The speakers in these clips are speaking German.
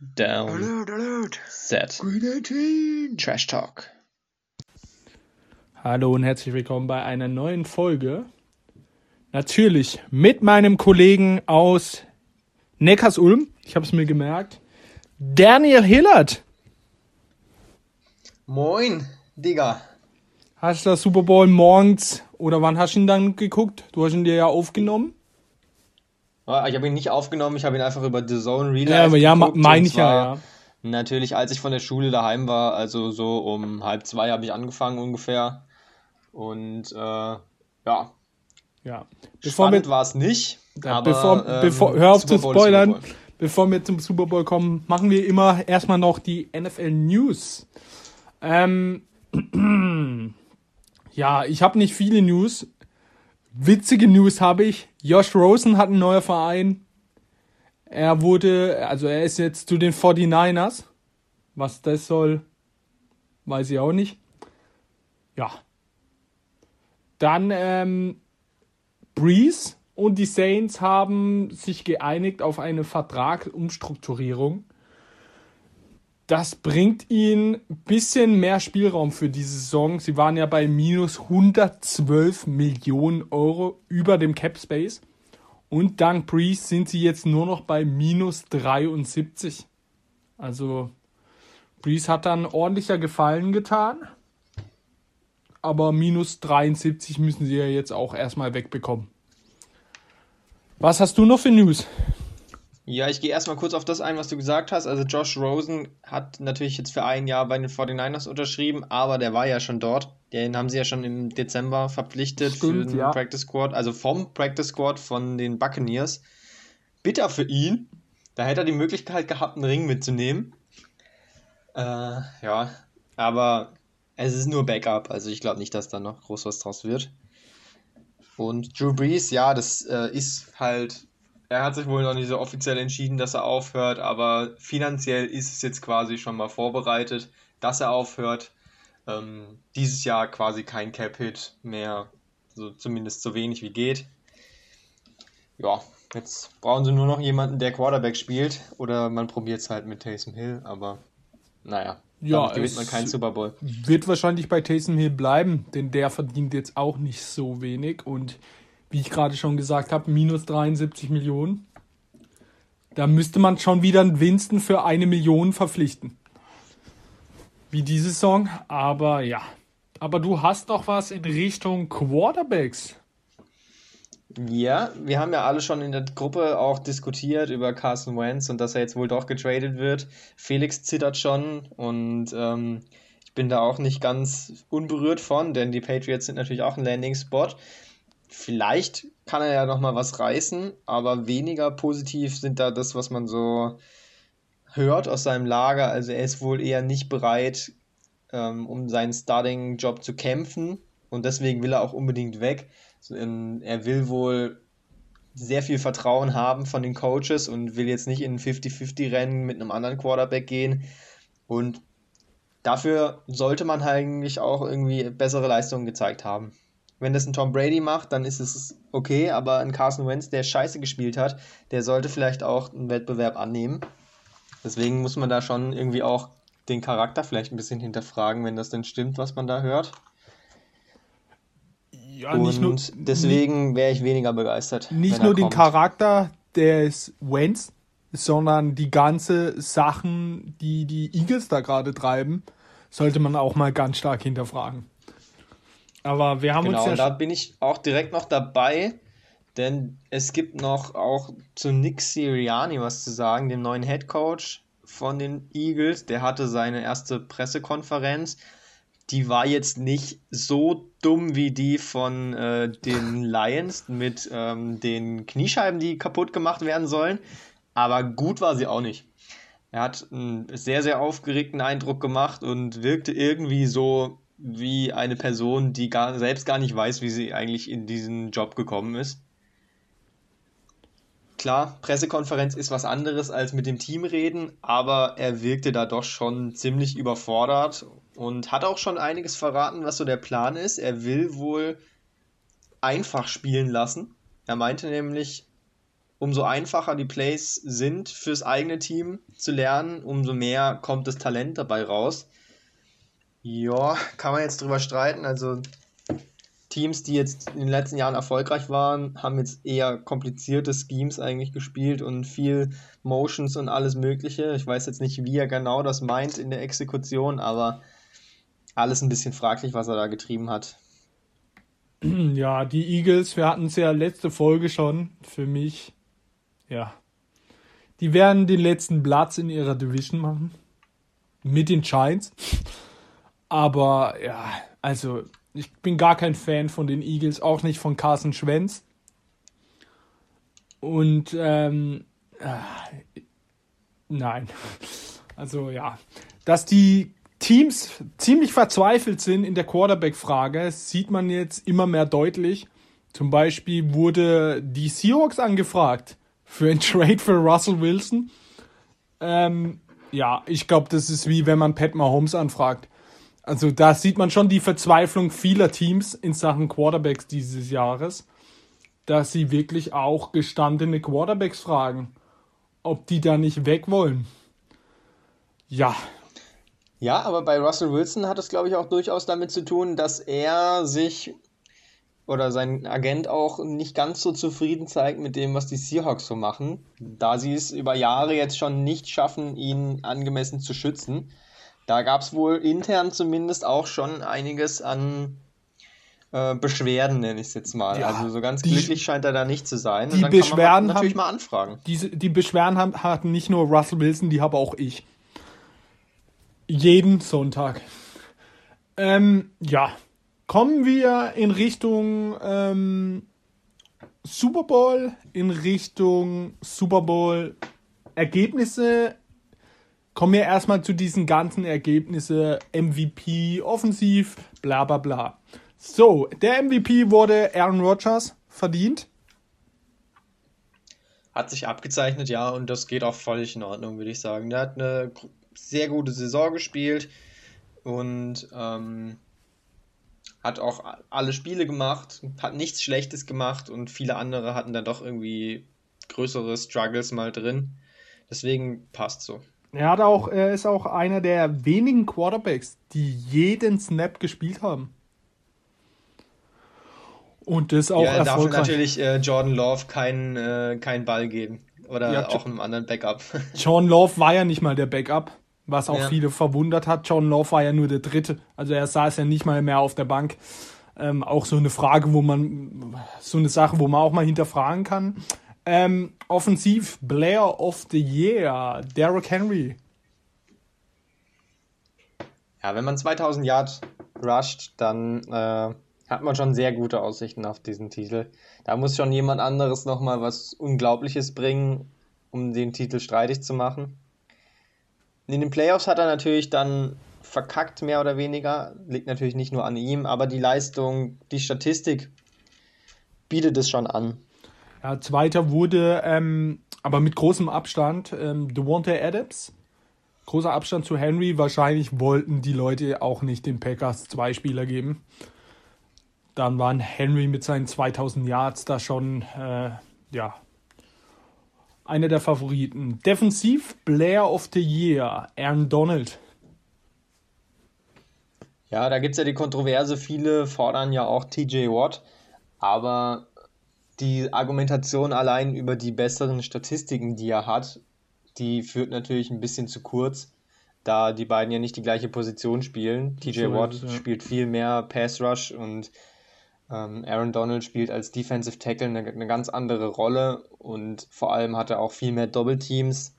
Down. Alert, alert. Set. Green 18. Trash Talk. Hallo und herzlich willkommen bei einer neuen Folge. Natürlich mit meinem Kollegen aus Neckarsulm. Ich habe es mir gemerkt. Daniel Hillert. Moin, Digga. Hast du das Super Bowl morgens oder wann hast du ihn dann geguckt? Du hast ihn dir ja aufgenommen. Ah, Ich habe ihn nicht aufgenommen, ich habe ihn einfach über The Zone Real Ja, aber ja, meine ich ja, ja. Natürlich, als ich von der Schule daheim war, also so um halb zwei habe ich angefangen ungefähr. Und äh, ja, Ja. Bevor spannend war es nicht. Ja, aber, bevor, ähm, bevor, hör auf Super zu spoilern. Bevor wir zum Super Bowl kommen, machen wir immer erstmal noch die NFL News. Ähm, ja, ich habe nicht viele News. Witzige News habe ich. Josh Rosen hat einen neuen Verein. Er wurde, also er ist jetzt zu den 49ers. Was das soll, weiß ich auch nicht. Ja. Dann, ähm, Breeze und die Saints haben sich geeinigt auf eine Vertragsumstrukturierung. Das bringt ihnen ein bisschen mehr Spielraum für diese Saison. Sie waren ja bei minus 112 Millionen Euro über dem Cap Space. Und dank Breeze sind sie jetzt nur noch bei minus 73. Also Breeze hat dann ordentlicher Gefallen getan. Aber minus 73 müssen sie ja jetzt auch erstmal wegbekommen. Was hast du noch für News? Ja, ich gehe erstmal kurz auf das ein, was du gesagt hast. Also Josh Rosen hat natürlich jetzt für ein Jahr bei den 49ers unterschrieben, aber der war ja schon dort. Den haben sie ja schon im Dezember verpflichtet Stimmt, für den ja. Practice Squad, also vom Practice Squad von den Buccaneers. Bitter für ihn. Da hätte er die Möglichkeit gehabt, einen Ring mitzunehmen. Äh, ja, aber es ist nur Backup, also ich glaube nicht, dass da noch groß was draus wird. Und Drew Brees, ja, das äh, ist halt er hat sich wohl noch nicht so offiziell entschieden, dass er aufhört, aber finanziell ist es jetzt quasi schon mal vorbereitet, dass er aufhört. Ähm, dieses Jahr quasi kein Cap-Hit mehr, so zumindest so wenig wie geht. Ja, jetzt brauchen sie nur noch jemanden, der Quarterback spielt, oder man probiert es halt mit Taysom Hill, aber naja, Ja, gewinnt man keinen Super Bowl. Wird wahrscheinlich bei Taysom Hill bleiben, denn der verdient jetzt auch nicht so wenig. Und wie ich gerade schon gesagt habe, minus 73 Millionen. Da müsste man schon wieder einen Winston für eine Million verpflichten. Wie diese Saison. Aber ja. Aber du hast doch was in Richtung Quarterbacks. Ja, wir haben ja alle schon in der Gruppe auch diskutiert über Carson Wentz und dass er jetzt wohl doch getradet wird. Felix zittert schon und ähm, ich bin da auch nicht ganz unberührt von, denn die Patriots sind natürlich auch ein Landing-Spot. Vielleicht kann er ja nochmal was reißen, aber weniger positiv sind da das, was man so hört aus seinem Lager. Also er ist wohl eher nicht bereit, ähm, um seinen Starting-Job zu kämpfen und deswegen will er auch unbedingt weg. So, ähm, Er will wohl sehr viel Vertrauen haben von den Coaches und will jetzt nicht in ein 50-50-Rennen mit einem anderen Quarterback gehen. Und dafür sollte man eigentlich auch irgendwie bessere Leistungen gezeigt haben. Wenn das ein Tom Brady macht, dann ist es okay, aber ein Carson Wentz, der scheiße gespielt hat, der sollte vielleicht auch einen Wettbewerb annehmen. Deswegen muss man da schon irgendwie auch den Charakter vielleicht ein bisschen hinterfragen, wenn das denn stimmt, was man da hört. Ja, Und deswegen wäre ich weniger begeistert. nicht nur den kommt. Charakter des Wentz, sondern die ganze Sachen, die die Eagles da gerade treiben, sollte man auch mal ganz stark hinterfragen. Aber wir haben Genau, uns und ja da bin ich auch direkt noch dabei, denn es gibt noch auch zu Nick Sirianni was zu sagen, dem neuen Head Coach von den Eagles. Der hatte seine erste Pressekonferenz. Die war jetzt nicht so dumm wie die von äh, den Lions mit ähm, den Kniescheiben, die kaputt gemacht werden sollen. Aber gut war sie auch nicht. Er hat einen sehr, sehr aufgeregten Eindruck gemacht und wirkte irgendwie so wie eine Person, die gar, selbst gar nicht weiß, wie sie eigentlich in diesen Job gekommen ist. Klar, Pressekonferenz ist was anderes als mit dem Team reden, aber er wirkte da doch schon ziemlich überfordert und hat auch schon einiges verraten, was so der Plan ist. Er will wohl einfach spielen lassen. Er meinte nämlich, umso einfacher die Plays sind fürs eigene Team zu lernen, umso mehr kommt das Talent dabei raus. Ja, kann man jetzt drüber streiten. Also Teams, die jetzt in den letzten Jahren erfolgreich waren, haben jetzt eher komplizierte Schemes eigentlich gespielt und viel Motions und alles Mögliche. Ich weiß jetzt nicht, wie er genau das meint in der Exekution, aber alles ein bisschen fraglich, was er da getrieben hat. Ja, die Eagles, wir hatten es ja letzte Folge schon, für mich, ja. Die werden den letzten Platz in ihrer Division machen. Mit den Giants. Aber ja, also ich bin gar kein Fan von den Eagles, auch nicht von Carson Schwenz. Und ähm, äh, nein. Also ja, dass die Teams ziemlich verzweifelt sind in der Quarterback-Frage, sieht man jetzt immer mehr deutlich. Zum Beispiel wurde die Seahawks angefragt für ein Trade für Russell Wilson. Ähm, ja, ich glaube, das ist wie wenn man Pat Mahomes anfragt. Also da sieht man schon die Verzweiflung vieler Teams in Sachen Quarterbacks dieses Jahres, dass sie wirklich auch gestandene Quarterbacks fragen, ob die da nicht weg wollen. Ja. Ja, aber bei Russell Wilson hat es, glaube ich, auch durchaus damit zu tun, dass er sich oder sein Agent auch nicht ganz so zufrieden zeigt mit dem, was die Seahawks so machen, da sie es über Jahre jetzt schon nicht schaffen, ihn angemessen zu schützen. Da gab es wohl intern zumindest auch schon einiges an äh, Beschwerden, nenne ich es jetzt mal. Ja, also so ganz die, glücklich scheint er da nicht zu sein. Die Beschwerden natürlich haben, mal anfragen. Diese, die Beschwerden haben, hatten nicht nur Russell Wilson, die habe auch ich. Jeden Sonntag. Ähm, ja, kommen wir in Richtung ähm, Super Bowl, in Richtung Super Bowl Ergebnisse kommen wir erstmal zu diesen ganzen Ergebnissen. MVP, offensiv, bla bla bla. So, der MVP wurde Aaron Rodgers verdient. Hat sich abgezeichnet, ja, und das geht auch völlig in Ordnung, würde ich sagen. Der hat eine sehr gute Saison gespielt und ähm, hat auch alle Spiele gemacht, hat nichts Schlechtes gemacht und viele andere hatten dann doch irgendwie größere Struggles mal drin. Deswegen passt so. Er hat auch, er ist auch einer der wenigen Quarterbacks, die jeden Snap gespielt haben. Und das auch ja, erfolgreich. darf natürlich äh, Jordan Love keinen äh, keinen Ball geben. Oder ja, auch einem anderen Backup. John Love war ja nicht mal der Backup, was auch ja. viele verwundert hat. John Love war ja nur der Dritte. Also er saß ja nicht mal mehr auf der Bank. Ähm, auch so eine Frage, wo man, so eine Sache, wo man auch mal hinterfragen kann. Ähm, offensiv Player of the Year, Derrick Henry. Ja, wenn man 2000 Yard rusht, dann äh, hat man schon sehr gute Aussichten auf diesen Titel. Da muss schon jemand anderes nochmal was Unglaubliches bringen, um den Titel streitig zu machen. In den Playoffs hat er natürlich dann verkackt, mehr oder weniger. Liegt natürlich nicht nur an ihm, aber die Leistung, die Statistik bietet es schon an. Ja, zweiter wurde, ähm, aber mit großem Abstand, ähm, Devontae Adams. Großer Abstand zu Henry. Wahrscheinlich wollten die Leute auch nicht den Packers zwei Spieler geben. Dann waren Henry mit seinen 2000 Yards da schon, äh, ja, einer der Favoriten. Defensiv Player of the Year, Aaron Donald. Ja, da gibt es ja die Kontroverse. Viele fordern ja auch TJ Watt. Aber die Argumentation allein über die besseren Statistiken, die er hat, die führt natürlich ein bisschen zu kurz, da die beiden ja nicht die gleiche Position spielen. TJ Watt ja. spielt viel mehr Pass Rush und ähm, Aaron Donald spielt als Defensive Tackle eine, eine, ganz andere Rolle und vor allem hat er auch viel mehr Doppelteams.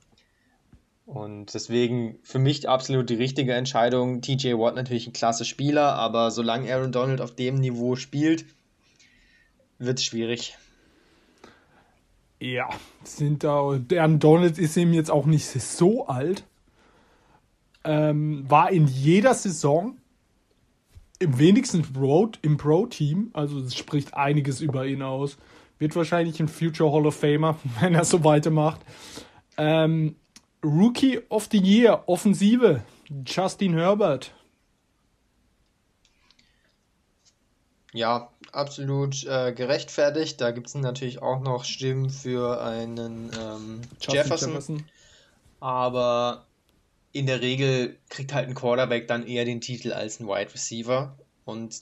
Und deswegen für mich absolut die richtige Entscheidung. TJ Watt natürlich ein klasse Spieler, aber solange Aaron Donald auf dem Niveau spielt, wird es schwierig. Ja, sind da. Der Donald ist eben jetzt auch nicht so alt. Ähm, war in jeder Saison im wenigsten Pro, im Pro-Team, also es spricht einiges über ihn aus. Wird wahrscheinlich ein Future Hall of Famer, wenn er so weitermacht. Ähm, Rookie of the Year, Offensive, Justin Herbert. Ja, absolut äh, gerechtfertigt. Da gibt es natürlich auch noch Stimmen für einen ähm, Jefferson. Jefferson. Aber in der Regel kriegt halt ein Quarterback dann eher den Titel als ein Wide Receiver. Und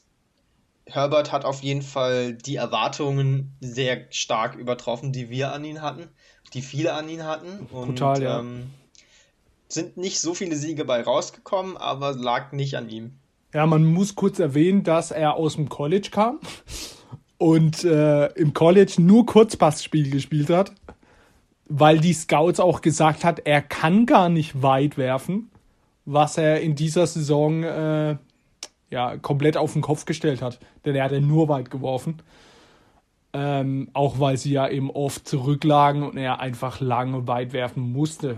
Herbert hat auf jeden Fall die Erwartungen sehr stark übertroffen, die wir an ihn hatten, die viele an ihn hatten. Und Total, ja. ähm, sind nicht so viele Siege bei rausgekommen, aber lag nicht an ihm. Ja, man muss kurz erwähnen, dass er aus dem College kam und äh, im College nur Kurzpassspiel gespielt hat, weil die Scouts auch gesagt hat, er kann gar nicht weit werfen, was er in dieser Saison äh, ja komplett auf den Kopf gestellt hat, denn er hat ja nur weit geworfen. Ähm, auch weil sie ja eben oft zurücklagen und er einfach lange weit werfen musste.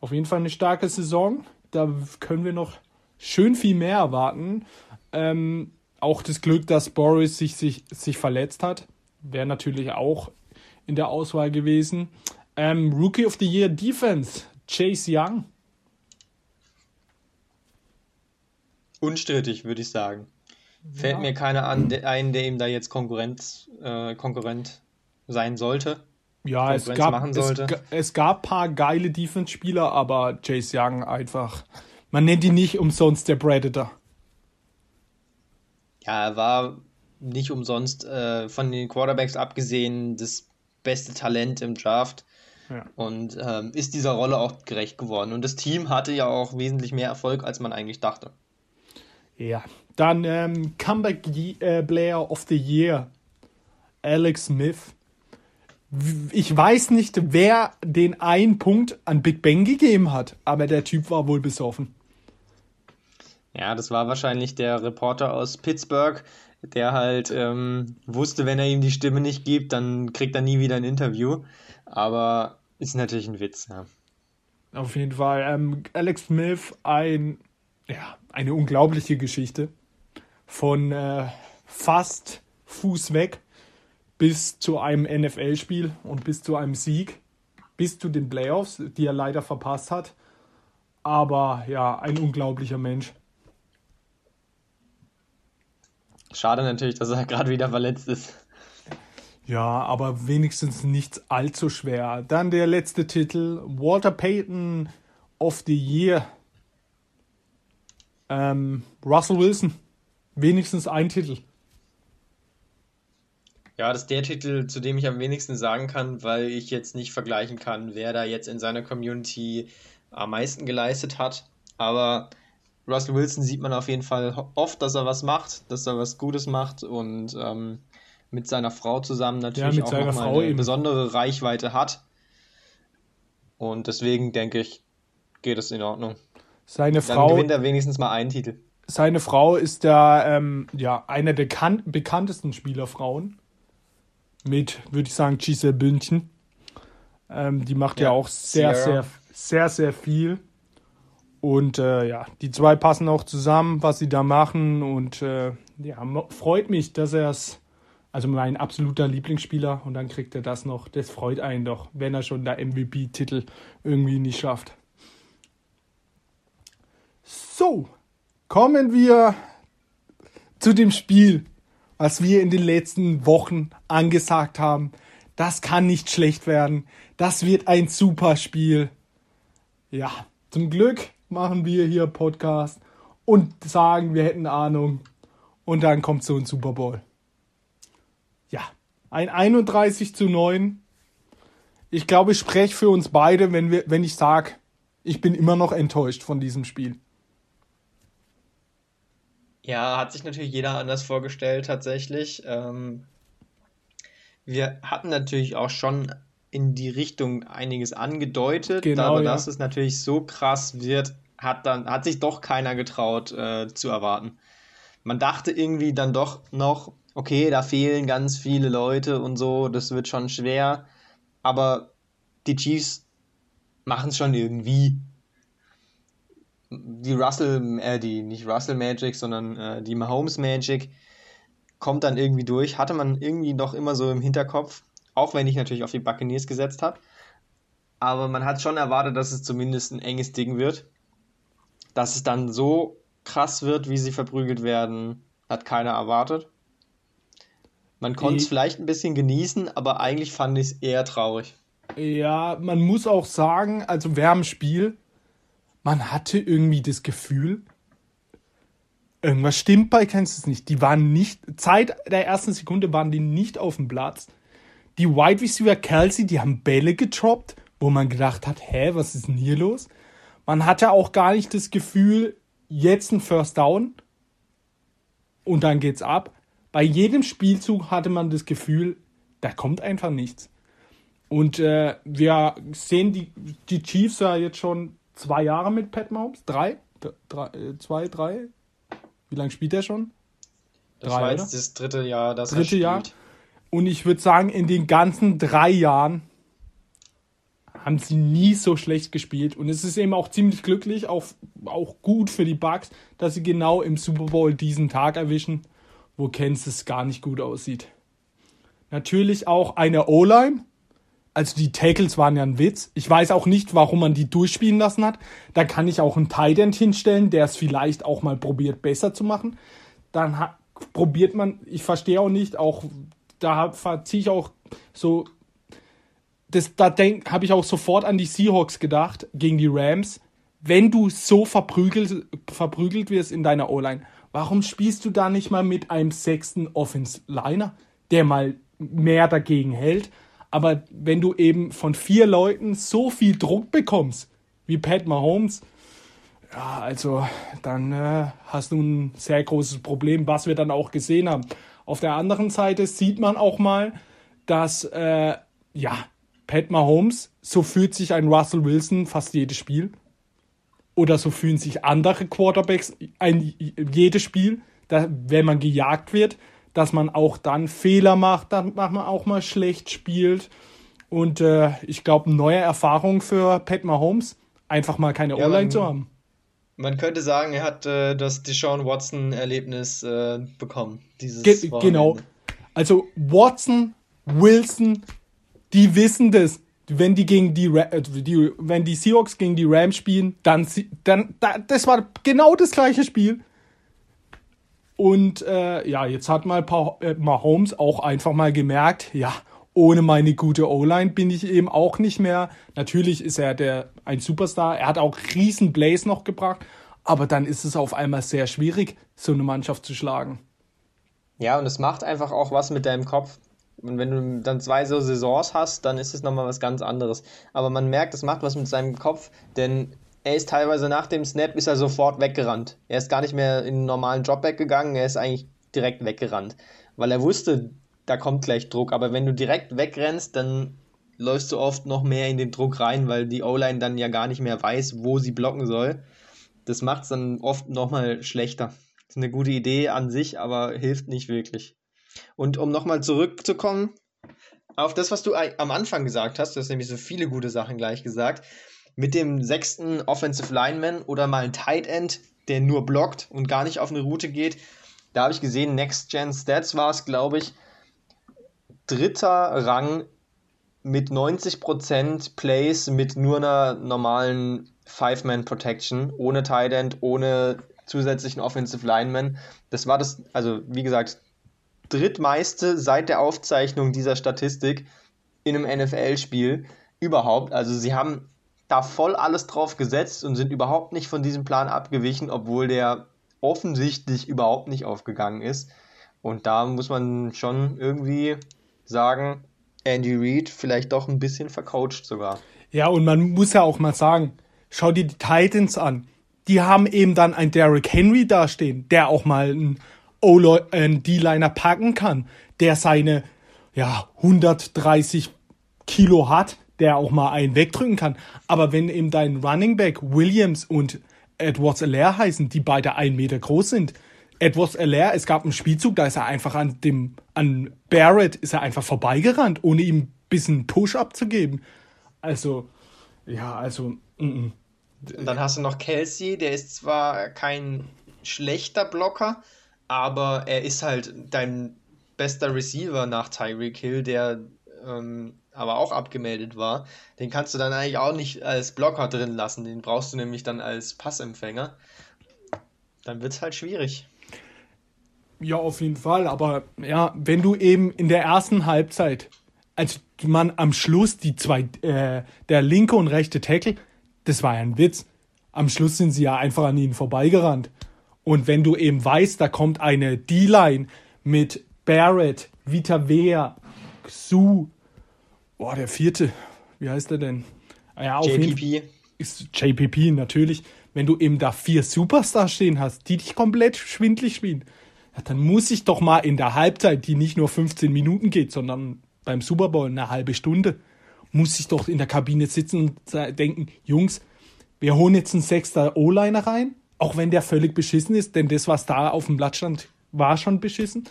Auf jeden Fall eine starke Saison. Da können wir noch schön viel mehr erwarten. Ähm, auch das Glück, dass Boris sich, sich, sich verletzt hat, wäre natürlich auch in der Auswahl gewesen. Ähm, Rookie of the Year Defense, Chase Young. Unstrittig, würde ich sagen. Fällt ja. mir keiner an, der, ein, der ihm da jetzt Konkurrenz, äh, Konkurrent sein sollte. Ja, es gab, es, es, gab paar geile Defense-Spieler, aber Chase Young einfach man nennt ihn nicht umsonst der Predator. Ja, er war nicht umsonst äh, von den Quarterbacks abgesehen das beste Talent im Draft. Ja. Und ähm, ist dieser Rolle auch gerecht geworden. Und das Team hatte ja auch wesentlich mehr Erfolg, als man eigentlich dachte. Ja, dann ähm, Comeback äh, Player of the Year, Alex Smith. Ich weiß nicht, wer den einen Punkt an Big Bang gegeben hat, aber der Typ war wohl besoffen. Ja, das war wahrscheinlich der Reporter aus Pittsburgh, der halt ähm, wusste, wenn er ihm die Stimme nicht gibt, dann kriegt er nie wieder ein Interview. Aber ist natürlich ein Witz, ja. Auf jeden Fall. Ähm, Alex Smith, ein, ja, eine unglaubliche Geschichte. Von äh, fast Fuß weg bis zu einem NFL-Spiel und bis zu einem Sieg, bis zu den Playoffs, die er leider verpasst hat. Aber ja, ein unglaublicher Mensch. Schade natürlich, dass er gerade wieder verletzt ist. Ja, aber wenigstens nichts allzu schwer. Dann der letzte Titel: Walter Payton of the Year. Ähm, Russell Wilson. Wenigstens ein Titel. Ja, das ist der Titel, zu dem ich am wenigsten sagen kann, weil ich jetzt nicht vergleichen kann, wer da jetzt in seiner Community am meisten geleistet hat. Aber Russell Wilson sieht man auf jeden Fall oft, dass er was macht, dass er was Gutes macht und ähm, mit seiner Frau zusammen natürlich ja, auch nochmal eine eben. besondere Reichweite hat. Und deswegen denke ich, geht es in Ordnung. Seine Dann Frau gewinnt er wenigstens mal einen Titel. Seine Frau ist da ähm, ja eine der bekanntesten Spielerfrauen. Mit, würde ich sagen, Giselle Bündchen. Ähm, die macht ja, ja auch sehr, Sierra. sehr, sehr, sehr viel. Und äh, ja, die zwei passen auch zusammen, was sie da machen. Und äh, ja, freut mich, dass er es, also mein absoluter Lieblingsspieler, und dann kriegt er das noch. Das freut einen doch, wenn er schon der MVP-Titel irgendwie nicht schafft. So, kommen wir zu dem Spiel, was wir in den letzten Wochen angesagt haben. Das kann nicht schlecht werden. Das wird ein super Spiel. Ja, zum Glück machen wir hier Podcast und sagen, wir hätten Ahnung. Und dann kommt so ein Super Bowl. Ja, ein 31 zu 9. Ich glaube, ich spreche für uns beide, wenn, wir, wenn ich sage, ich bin immer noch enttäuscht von diesem Spiel. Ja, hat sich natürlich jeder anders vorgestellt, tatsächlich. Ähm, wir hatten natürlich auch schon in die Richtung einiges angedeutet, genau, aber ja. dass es natürlich so krass wird, hat dann hat sich doch keiner getraut äh, zu erwarten. Man dachte irgendwie dann doch noch, okay, da fehlen ganz viele Leute und so, das wird schon schwer, aber die Chiefs machen es schon irgendwie. Die Russell, äh, die nicht Russell Magic, sondern äh, die Mahomes Magic kommt dann irgendwie durch. Hatte man irgendwie noch immer so im Hinterkopf, auch wenn ich natürlich auf die Buccaneers gesetzt habe. Aber man hat schon erwartet, dass es zumindest ein enges Ding wird. Dass es dann so krass wird, wie sie verprügelt werden, hat keiner erwartet. Man konnte es vielleicht ein bisschen genießen, aber eigentlich fand ich es eher traurig. Ja, man muss auch sagen, also wer am Spiel, man hatte irgendwie das Gefühl, irgendwas stimmt bei Kansas nicht. Die waren nicht, Zeit der ersten Sekunde waren die nicht auf dem Platz. Die Wide Receiver Kelsey, die haben Bälle getroppt, wo man gedacht hat, hä, was ist denn hier los? Man hatte auch gar nicht das Gefühl, jetzt ein First Down und dann geht's ab. Bei jedem Spielzug hatte man das Gefühl, da kommt einfach nichts. Und äh, wir sehen die, die Chiefs ja jetzt schon zwei Jahre mit Pat Mahomes. Drei? Drei äh, zwei, drei? Wie lange spielt er schon? Das Drei, war oder? jetzt das dritte Jahr, das Dritte. Jahr. Und ich würde sagen, in den ganzen drei Jahren haben sie nie so schlecht gespielt. Und es ist eben auch ziemlich glücklich, auch, auch gut für die Bucks, dass sie genau im Super Bowl diesen Tag erwischen, wo Kansas gar nicht gut aussieht. Natürlich auch eine O-Line. Also die Tackles waren ja ein Witz. Ich weiß auch nicht, warum man die durchspielen lassen hat. Da kann ich auch einen Tight End hinstellen, der es vielleicht auch mal probiert, besser zu machen. Dann probiert man, ich verstehe auch nicht, auch da verziehe ich auch so, das, da habe ich auch sofort an die Seahawks gedacht gegen die Rams. Wenn du so verprügelt, verprügelt wirst in deiner O-Line, warum spielst du da nicht mal mit einem sechsten Offense-Liner, der mal mehr dagegen hält? Aber wenn du eben von vier Leuten so viel Druck bekommst, wie Pat Mahomes, ja, also dann äh, hast du ein sehr großes Problem, was wir dann auch gesehen haben. Auf der anderen Seite sieht man auch mal, dass, äh, ja, Pat Mahomes, so fühlt sich ein Russell Wilson fast jedes Spiel. Oder so fühlen sich andere Quarterbacks ein jedes Spiel, da, wenn man gejagt wird, dass man auch dann Fehler macht, dann macht man auch mal schlecht spielt. Und äh, ich glaube, neue Erfahrung für Pat Mahomes, einfach mal keine Ja, O-Line man- zu haben. Man könnte sagen, er hat äh, das Deshaun Watson-Erlebnis äh, bekommen. Dieses Ge Wochenende. genau. Also Watson, Wilson, die wissen das. Wenn die gegen die, Ra äh, die wenn die Seahawks gegen die Rams spielen, dann, dann da, das war genau das gleiche Spiel. Und äh, ja, jetzt hat mal Pa- äh, Mahomes auch einfach mal gemerkt, ja, ohne meine gute O-Line bin ich eben auch nicht mehr. Natürlich ist er der ein Superstar. Er hat auch riesen Plays noch gebracht, aber dann ist es auf einmal sehr schwierig, so eine Mannschaft zu schlagen. Ja, und es macht einfach auch was mit deinem Kopf. Und wenn du dann zwei so Saisons hast, dann ist es nochmal was ganz anderes. Aber man merkt, es macht was mit seinem Kopf, denn er ist teilweise nach dem Snap ist er sofort weggerannt. Er ist gar nicht mehr in einen normalen Job weggegangen, er ist eigentlich direkt weggerannt. Weil er wusste, da kommt gleich Druck. Aber wenn du direkt wegrennst, dann läufst du oft noch mehr in den Druck rein, weil die O-Line dann ja gar nicht mehr weiß, wo sie blocken soll. Das macht es dann oft nochmal schlechter. Ist eine gute Idee an sich, aber hilft nicht wirklich. Und um nochmal zurückzukommen auf das, was du am Anfang gesagt hast, du hast nämlich so viele gute Sachen gleich gesagt, mit dem sechsten Offensive Lineman oder mal ein Tight End, der nur blockt und gar nicht auf eine Route geht. Da habe ich gesehen, Next Gen Stats war es, glaube ich, dritter Rang mit 90% Plays mit nur einer normalen Five-Man-Protection, ohne Tight End, ohne zusätzlichen Offensive Lineman. Das war das, also wie gesagt, drittmeiste seit der Aufzeichnung dieser Statistik in einem NFL-Spiel überhaupt. Also sie haben da voll alles drauf gesetzt und sind überhaupt nicht von diesem Plan abgewichen, obwohl der offensichtlich überhaupt nicht aufgegangen ist. Und da muss man schon irgendwie sagen, Andy Reid vielleicht doch ein bisschen vercoacht sogar. Ja, und man muss ja auch mal sagen, schau dir die Titans an. Die haben eben dann einen Derrick Henry dastehen, der auch mal einen einen D-Liner packen kann, der seine ja, 130 Kilo hat, der auch mal einen wegdrücken kann. Aber wenn eben dein Running Back Williams und Edwards Alaire heißen, die beide ein Meter groß sind, Edwards Alaire, es gab einen Spielzug, da ist er einfach an dem, an Barrett ist er einfach vorbeigerannt, ohne ihm ein bisschen Push-up zu geben. Also, ja, also, mm, mm. Dann hast du noch Kelsey, der ist zwar kein schlechter Blocker, aber er ist halt dein bester Receiver nach Tyreek Hill, der ähm, aber auch abgemeldet war. Den kannst du dann eigentlich auch nicht als Blocker drin lassen. Den brauchst du nämlich dann als Passempfänger. Dann wird es halt schwierig. Ja, auf jeden Fall. Aber ja, wenn du eben in der ersten Halbzeit, als man am Schluss die zwei, äh, der linke und rechte Tackle, das war ja ein Witz. Am Schluss sind sie ja einfach an ihnen vorbeigerannt. Und wenn du eben weißt, da kommt eine D-Line mit Barrett, Vita Vea, Xu, boah, der vierte, wie heißt der denn? Ja, auf jeden Fall JPP. ist JPP natürlich, wenn du eben da vier Superstars stehen hast, die dich komplett schwindlig spielen, ja, dann muss ich doch mal in der Halbzeit, die nicht nur 15 Minuten geht, sondern beim Super Bowl eine halbe Stunde, muss ich doch in der Kabine sitzen und denken, Jungs, wir holen jetzt einen sechster O-Liner rein, auch wenn der völlig beschissen ist, denn das, was da auf dem Blatt stand, war schon beschissen.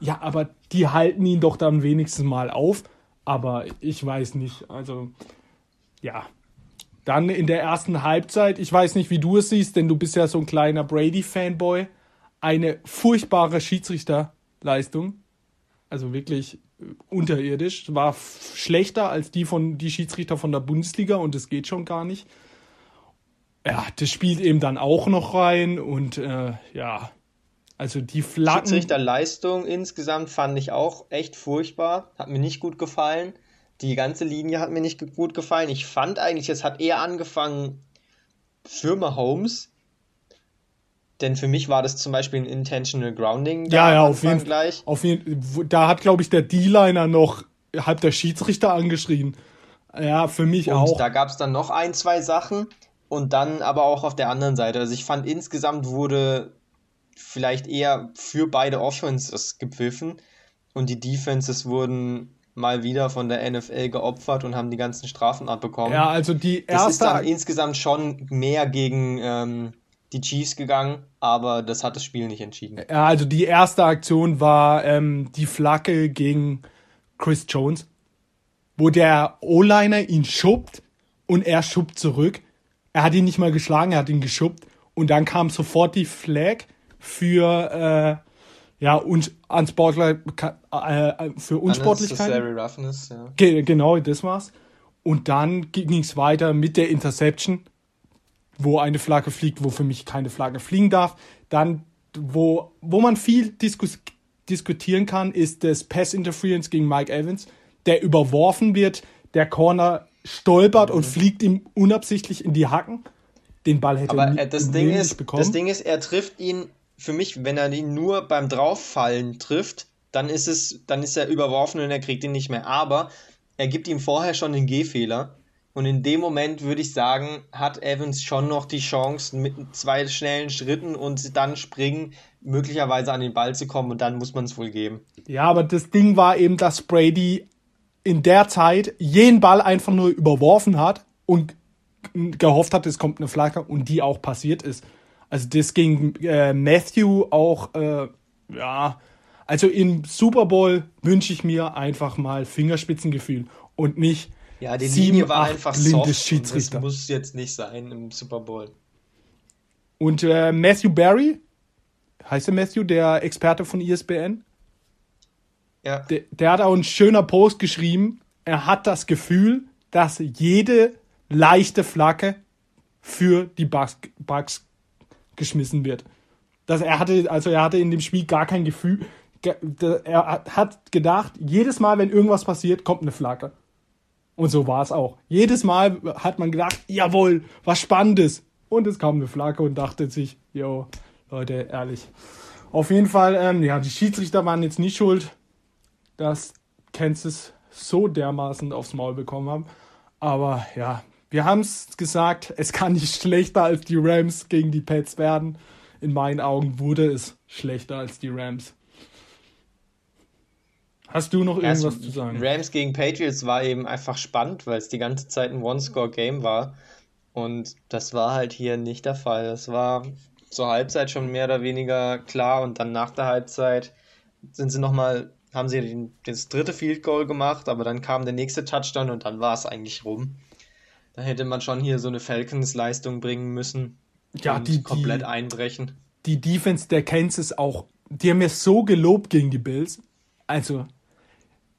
Ja, aber die halten ihn doch dann wenigstens mal auf. Aber ich weiß nicht, also ja, dann in der ersten Halbzeit, ich weiß nicht, wie du es siehst, denn du bist ja so ein kleiner Brady-Fanboy, eine furchtbare Schiedsrichterleistung. Also wirklich äh, unterirdisch. War schlechter als die von die Schiedsrichter von der Bundesliga und das geht schon gar nicht. Ja, das spielt eben dann auch noch rein und äh, ja, also die Flaggen. Schiedsrichterleistung insgesamt fand ich auch echt furchtbar. Hat mir nicht gut gefallen. Die ganze Linie hat mir nicht gut gefallen. Ich fand eigentlich, es hat eher angefangen für Mahomes. Denn für mich war das zum Beispiel ein Intentional Grounding. Ja, ja, auf jeden Anfang gleich. Auf jeden, wo- da hat, glaube ich, der D-Liner noch halb der Schiedsrichter angeschrien. Ja, für mich Und auch. da gab es dann noch ein, zwei Sachen. Und dann aber auch auf der anderen Seite. Also ich fand insgesamt wurde vielleicht eher für beide Offenses gepfiffen. Und die Defenses wurden mal wieder von der NFL geopfert und haben die ganzen Strafen abbekommen. ja, also die das ist erste, dann insgesamt schon mehr gegen ähm, die Chiefs gegangen, aber das hat das Spiel nicht entschieden. ja, also die erste Aktion war ähm, die Flagge gegen Chris Jones, wo der O-Liner ihn schubbt und er schubbt zurück. Er hat ihn nicht mal geschlagen, er hat ihn geschubbt und dann kam sofort die Flag für äh, ja und Unsportler, äh, für Unsportlichkeit. Roughness, ja. Ge genau, das war's. Und dann ging es weiter mit der Interception, wo eine Flagge fliegt, wo für mich keine Flagge fliegen darf. Dann, wo, wo man viel diskus diskutieren kann, ist das Pass Interference gegen Mike Evans, der überworfen wird, der Corner stolpert und fliegt ihm unabsichtlich in die Hacken. Den Ball hätte Aber er äh, das Ding ist, nicht bekommen. das Ding ist, er trifft ihn für mich, wenn er ihn nur beim Drauffallen trifft, dann ist es, dann ist er überworfen und er kriegt ihn nicht mehr. Aber er gibt ihm vorher schon den Gehfehler. Und in dem Moment würde ich sagen, hat Evans schon noch die Chance, mit zwei schnellen Schritten und dann springen, möglicherweise an den Ball zu kommen und dann muss man es wohl geben. Ja, aber das Ding war eben, dass Brady in der Zeit jeden Ball einfach nur überworfen hat und gehofft hat, es kommt eine Flagge und die auch passiert ist. Also das ging äh, Matthew auch, äh, ja, also im Super Bowl wünsche ich mir einfach mal Fingerspitzengefühl und nicht Ja, die sieben, Linie war einfach soft. und Das Schiedsrichter. muss jetzt nicht sein im Super Bowl. Und äh, Matthew Barry, heißt der Matthew, der Experte von E ESPN, Ja. der, der hat auch einen schöner Post geschrieben. Er hat das Gefühl, dass jede leichte Flagge für die Bugs, Bugs geschmissen wird. Dass er hatte, also er hatte in dem Spiel gar kein Gefühl. Er hat- hat gedacht, jedes Mal, wenn irgendwas passiert, kommt eine Flagge. Und so war es auch. Jedes Mal hat man gedacht, jawohl, was Spannendes. Und es kam eine Flagge und dachte sich, jo, Leute, ehrlich. Auf jeden Fall, ähm, ja, die Schiedsrichter waren jetzt nicht schuld, dass Kansas so dermaßen aufs Maul bekommen haben. Aber ja, wir haben es gesagt, es kann nicht schlechter als die Rams gegen die Pets werden. In meinen Augen wurde es schlechter als die Rams. Hast du noch Erst irgendwas zu sagen? Rams gegen Patriots war eben einfach spannend, weil es die ganze Zeit ein One-Score-Game war. Und das war halt hier nicht der Fall. Es war zur Halbzeit schon mehr oder weniger klar und dann nach der Halbzeit sind sie nochmal, haben sie den, das dritte Field Goal gemacht, aber dann kam der nächste Touchdown und dann war es eigentlich rum. Da hätte man schon hier so eine Falcons-Leistung bringen müssen Ja, und die- die- komplett einbrechen. die Defense der Kansas auch, die haben mir so gelobt gegen die Bills. Also,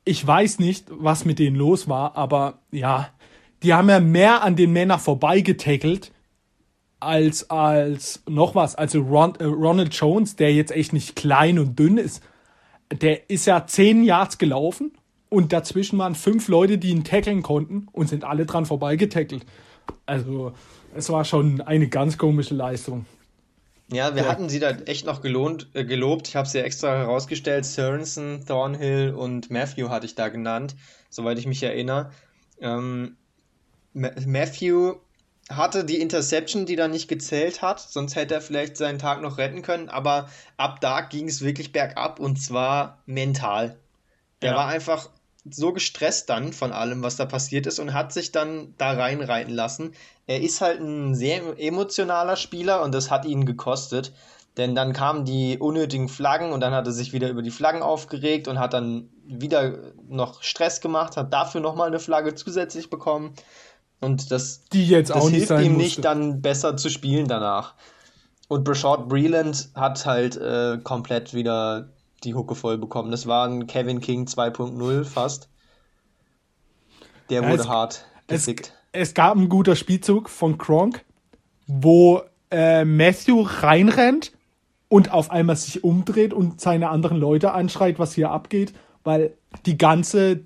ich weiß nicht, was mit denen los war, aber ja, die haben ja mehr an den Männern vorbeigetackelt, als, als noch was. Also Ron, äh, Ronald Jones, der jetzt echt nicht klein und dünn ist, der ist ja zehn Yards gelaufen und dazwischen waren fünf Leute, die ihn tackeln konnten und sind alle dran vorbeigetackelt. Also, es war schon eine ganz komische Leistung. Ja, wir Ja. hatten sie da echt noch gelohnt, äh, gelobt. Ich habe sie extra herausgestellt. Sorensen, Thornhill und Matthew hatte ich da genannt, soweit ich mich erinnere. Ähm, Ma- Matthew hatte die Interception, die da nicht gezählt hat, sonst hätte er vielleicht seinen Tag noch retten können, aber ab da ging es wirklich bergab und zwar mental. Der Ja. war einfach so gestresst dann von allem, was da passiert ist und hat sich dann da reinreiten lassen. Er ist halt ein sehr emotionaler Spieler und das hat ihn gekostet, denn dann kamen die unnötigen Flaggen und dann hat er sich wieder über die Flaggen aufgeregt und hat dann wieder noch Stress gemacht, hat dafür nochmal eine Flagge zusätzlich bekommen und das Die jetzt das auch nicht hilft sein ihm musste. nicht, dann besser zu spielen danach. Und Brashard Breland hat halt äh, komplett wieder die Hucke voll bekommen. Das war ein Kevin King 2.0 fast. Der Ja, wurde es- hart es, gefickt. es gab einen guter Spielzug von Gronk, wo äh, Matthew reinrennt und auf einmal sich umdreht und seine anderen Leute anschreit, was hier abgeht, weil die ganze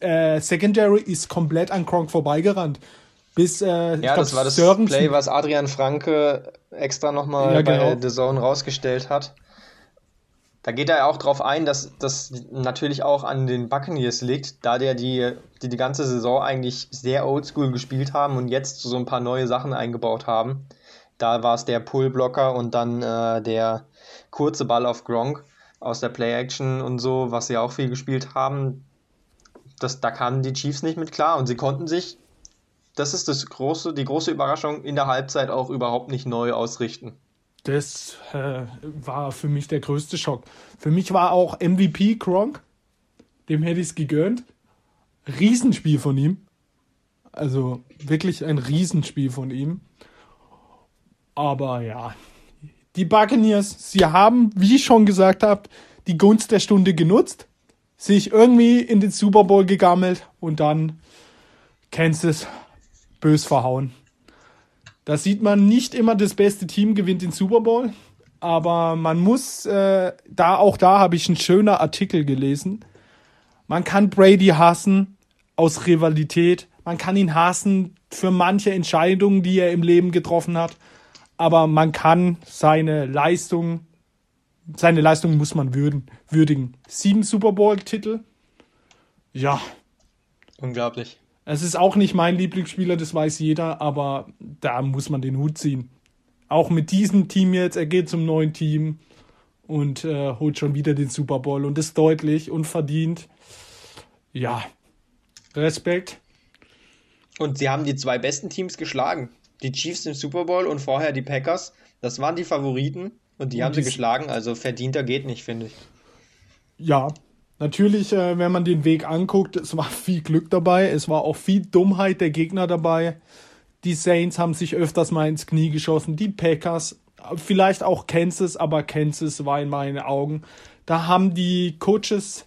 äh, Secondary ist komplett an Gronk vorbeigerannt. Bis, äh, Ja, das war das Play, was Adrian Franke extra nochmal Ja, bei genau. The Zone rausgestellt hat. Da geht er auch drauf ein, dass das natürlich auch an den Buccaneers liegt, da der die, die die ganze Saison eigentlich sehr oldschool gespielt haben und jetzt so ein paar neue Sachen eingebaut haben. Da war es der Pullblocker und dann äh, der kurze Ball auf Gronk aus der Play-Action und so, was sie auch viel gespielt haben. Das, da kamen die Chiefs nicht mit klar und sie konnten sich das ist das große, die große Überraschung in der Halbzeit auch überhaupt nicht neu ausrichten. Das äh, war für mich der größte Schock. Für mich war auch MVP Gronk. Dem hätte ich es gegönnt. Riesenspiel von ihm. Also wirklich ein Riesenspiel von ihm. Aber ja, die Buccaneers, sie haben, wie ich schon gesagt habe, die Gunst der Stunde genutzt, sich irgendwie in den Super Bowl gegammelt und dann Kansas bös verhauen. Da sieht man nicht immer das beste Team gewinnt den Super Bowl, aber man muss äh, da auch da habe ich einen schönen Artikel gelesen. Man kann Brady hassen aus Rivalität, man kann ihn hassen für manche Entscheidungen, die er im Leben getroffen hat, aber man kann seine Leistung seine Leistung muss man würden, würdigen. Sieben Super Bowl Titel. Ja, Unglaublich. Es ist auch nicht mein Lieblingsspieler, das weiß jeder, aber da muss man den Hut ziehen. Auch mit diesem Team jetzt, er geht zum neuen Team und äh, holt schon wieder den Super Bowl und ist deutlich und verdient. Ja, Respekt. Und sie haben die zwei besten Teams geschlagen. Die Chiefs im Super Bowl und vorher die Packers. Das waren die Favoriten und die Und haben sie geschlagen. Also verdienter geht nicht, finde ich. Ja, natürlich, äh, wenn man den Weg anguckt, es war viel Glück dabei, es war auch viel Dummheit der Gegner dabei. Die Saints haben sich öfters mal ins Knie geschossen, die Packers, vielleicht auch Kansas, aber Kansas war in meinen Augen. Da haben die Coaches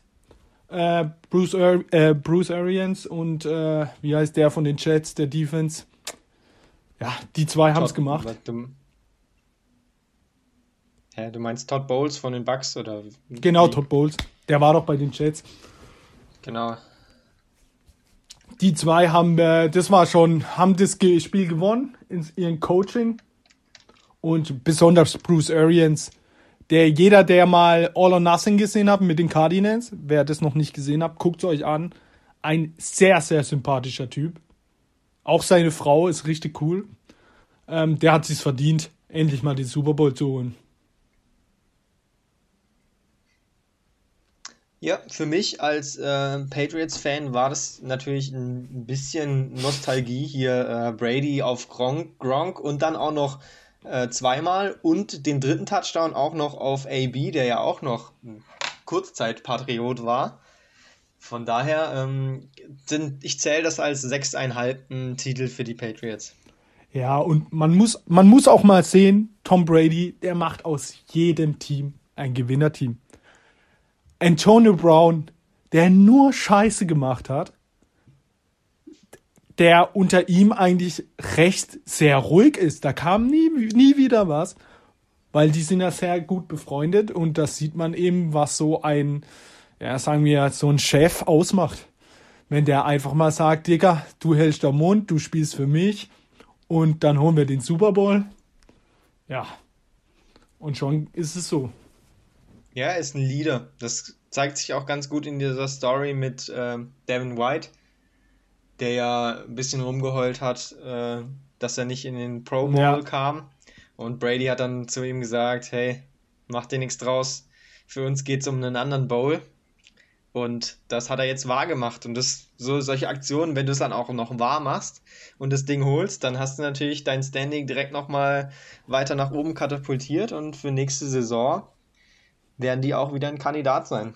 äh, Bruce, Ar äh, Bruce Arians und äh, wie heißt der von den Jets, der Defense? Ja, die zwei haben es gemacht. Du, Hä, du meinst Todd Bowles von den Bucks oder? Genau? Todd Bowles. Der war doch bei den Jets. Genau. Die zwei haben, äh, das war schon, haben das Spiel gewonnen in ihrem Coaching. Und besonders Bruce Arians, der jeder, der mal All or Nothing gesehen hat mit den Cardinals, wer das noch nicht gesehen hat, guckt es euch an. Ein sehr, sehr sympathischer Typ. Auch seine Frau ist richtig cool. Ähm, der hat sich verdient, endlich mal den Super Bowl zu holen. Ja, für mich als äh, Patriots-Fan war das natürlich ein bisschen Nostalgie hier. Äh, Brady auf Gronk, Gronk und dann auch noch äh, zweimal und den dritten Touchdown auch noch auf AB, der ja auch noch Kurzzeitpatriot war. Von daher ähm, sind, ich zähle das als sechseinhalbten Titel für die Patriots. Ja, und man muss, man muss auch mal sehen, Tom Brady, der macht aus jedem Team ein Gewinnerteam. Antonio Brown, der nur Scheiße gemacht hat, der unter ihm eigentlich recht sehr ruhig ist. Da kam nie, nie wieder was, weil die sind ja sehr gut befreundet und das sieht man eben, was so ein, ja, sagen wir, so ein Chef ausmacht. Wenn der einfach mal sagt, Digga, du hältst den Mund, du spielst für mich und dann holen wir den Super Bowl. Ja. Und schon ist es so. Ja, er ist ein Leader. Das zeigt sich auch ganz gut in dieser Story mit äh, Devin White, der ja ein bisschen rumgeheult hat, äh, dass er nicht in den Pro Bowl Ja. kam. Und Brady hat dann zu ihm gesagt, hey, mach dir nichts draus. Für uns geht es um einen anderen Bowl. Und das hat er jetzt wahr gemacht. Und das, so solche Aktionen, wenn du es dann auch noch wahr machst und das Ding holst, dann hast du natürlich dein Standing direkt nochmal weiter nach oben katapultiert und für nächste Saison werden die auch wieder ein Kandidat sein.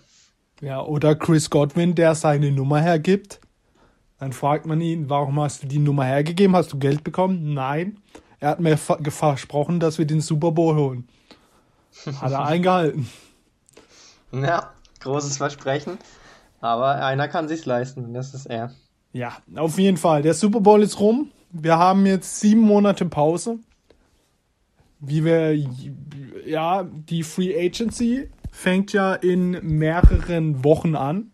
Ja, oder Chris Godwin, der seine Nummer hergibt. Dann fragt man ihn, warum hast du die Nummer hergegeben? Hast du Geld bekommen? Nein. Er hat mir ver- versprochen, dass wir den Super Bowl holen. Hat er eingehalten. Ja, großes Versprechen. Aber einer kann sich's leisten, das ist er. Ja, auf jeden Fall. Der Super Bowl ist rum. Wir haben jetzt sieben Monate Pause. Wie wir, ja, die Free Agency fängt ja in mehreren Wochen an.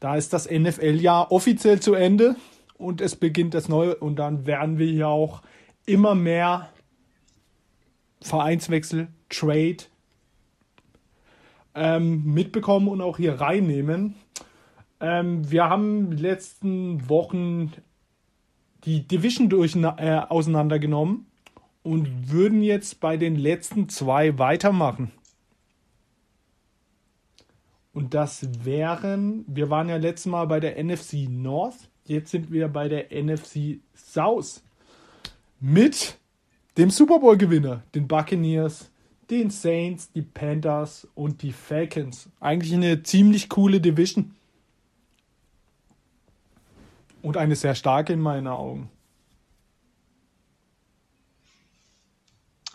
Da ist das NFL-Jahr offiziell zu Ende und es beginnt das neue. Und dann werden wir hier auch immer mehr Vereinswechsel, Trade ähm, mitbekommen und auch hier reinnehmen. Ähm, wir haben letzten Wochen die Division durch, äh, auseinandergenommen und würden jetzt bei den letzten zwei weitermachen. Und das wären, wir waren ja letztes Mal bei der NFC North, jetzt sind wir bei der NFC South. Mit dem Super Bowl-Gewinner, den Buccaneers, den Saints, die Panthers und die Falcons. Eigentlich eine ziemlich coole Division. Und eine sehr starke in meinen Augen.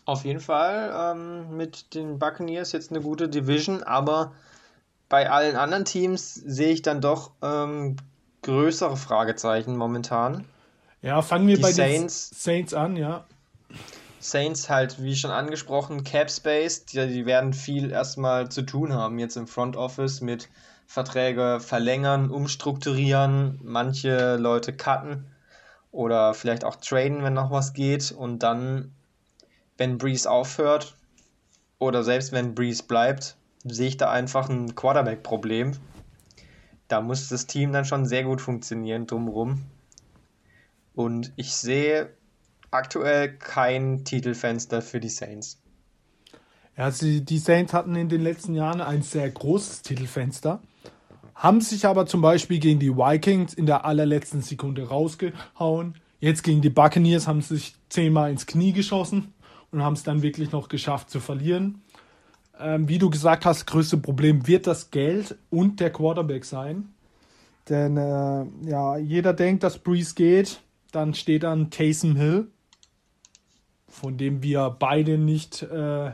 Auf jeden Fall ähm, mit den Buccaneers jetzt eine gute Division, aber bei allen anderen Teams sehe ich dann doch ähm, größere Fragezeichen momentan. Ja, fangen wir Die bei Saints- den Saints an, ja. Saints halt, wie schon angesprochen, Cap Space, die, die werden viel erstmal zu tun haben jetzt im Front Office mit Verträge verlängern, umstrukturieren, manche Leute cutten oder vielleicht auch traden, wenn noch was geht und dann, wenn Breeze aufhört oder selbst wenn Breeze bleibt, sehe ich da einfach ein Quarterback-Problem. Da muss das Team dann schon sehr gut funktionieren drumherum. Und ich sehe aktuell kein Titelfenster für die Saints. Ja, sie, die Saints hatten in den letzten Jahren ein sehr großes Titelfenster, haben sich aber zum Beispiel gegen die Vikings in der allerletzten Sekunde rausgehauen. Jetzt gegen die Buccaneers haben sie sich zehnmal ins Knie geschossen und haben es dann wirklich noch geschafft zu verlieren. Ähm, wie du gesagt hast, größte Problem wird das Geld und der Quarterback sein. Denn äh, ja, jeder denkt, dass Breeze geht, dann steht dann Taysom Hill, von dem wir beide nicht äh,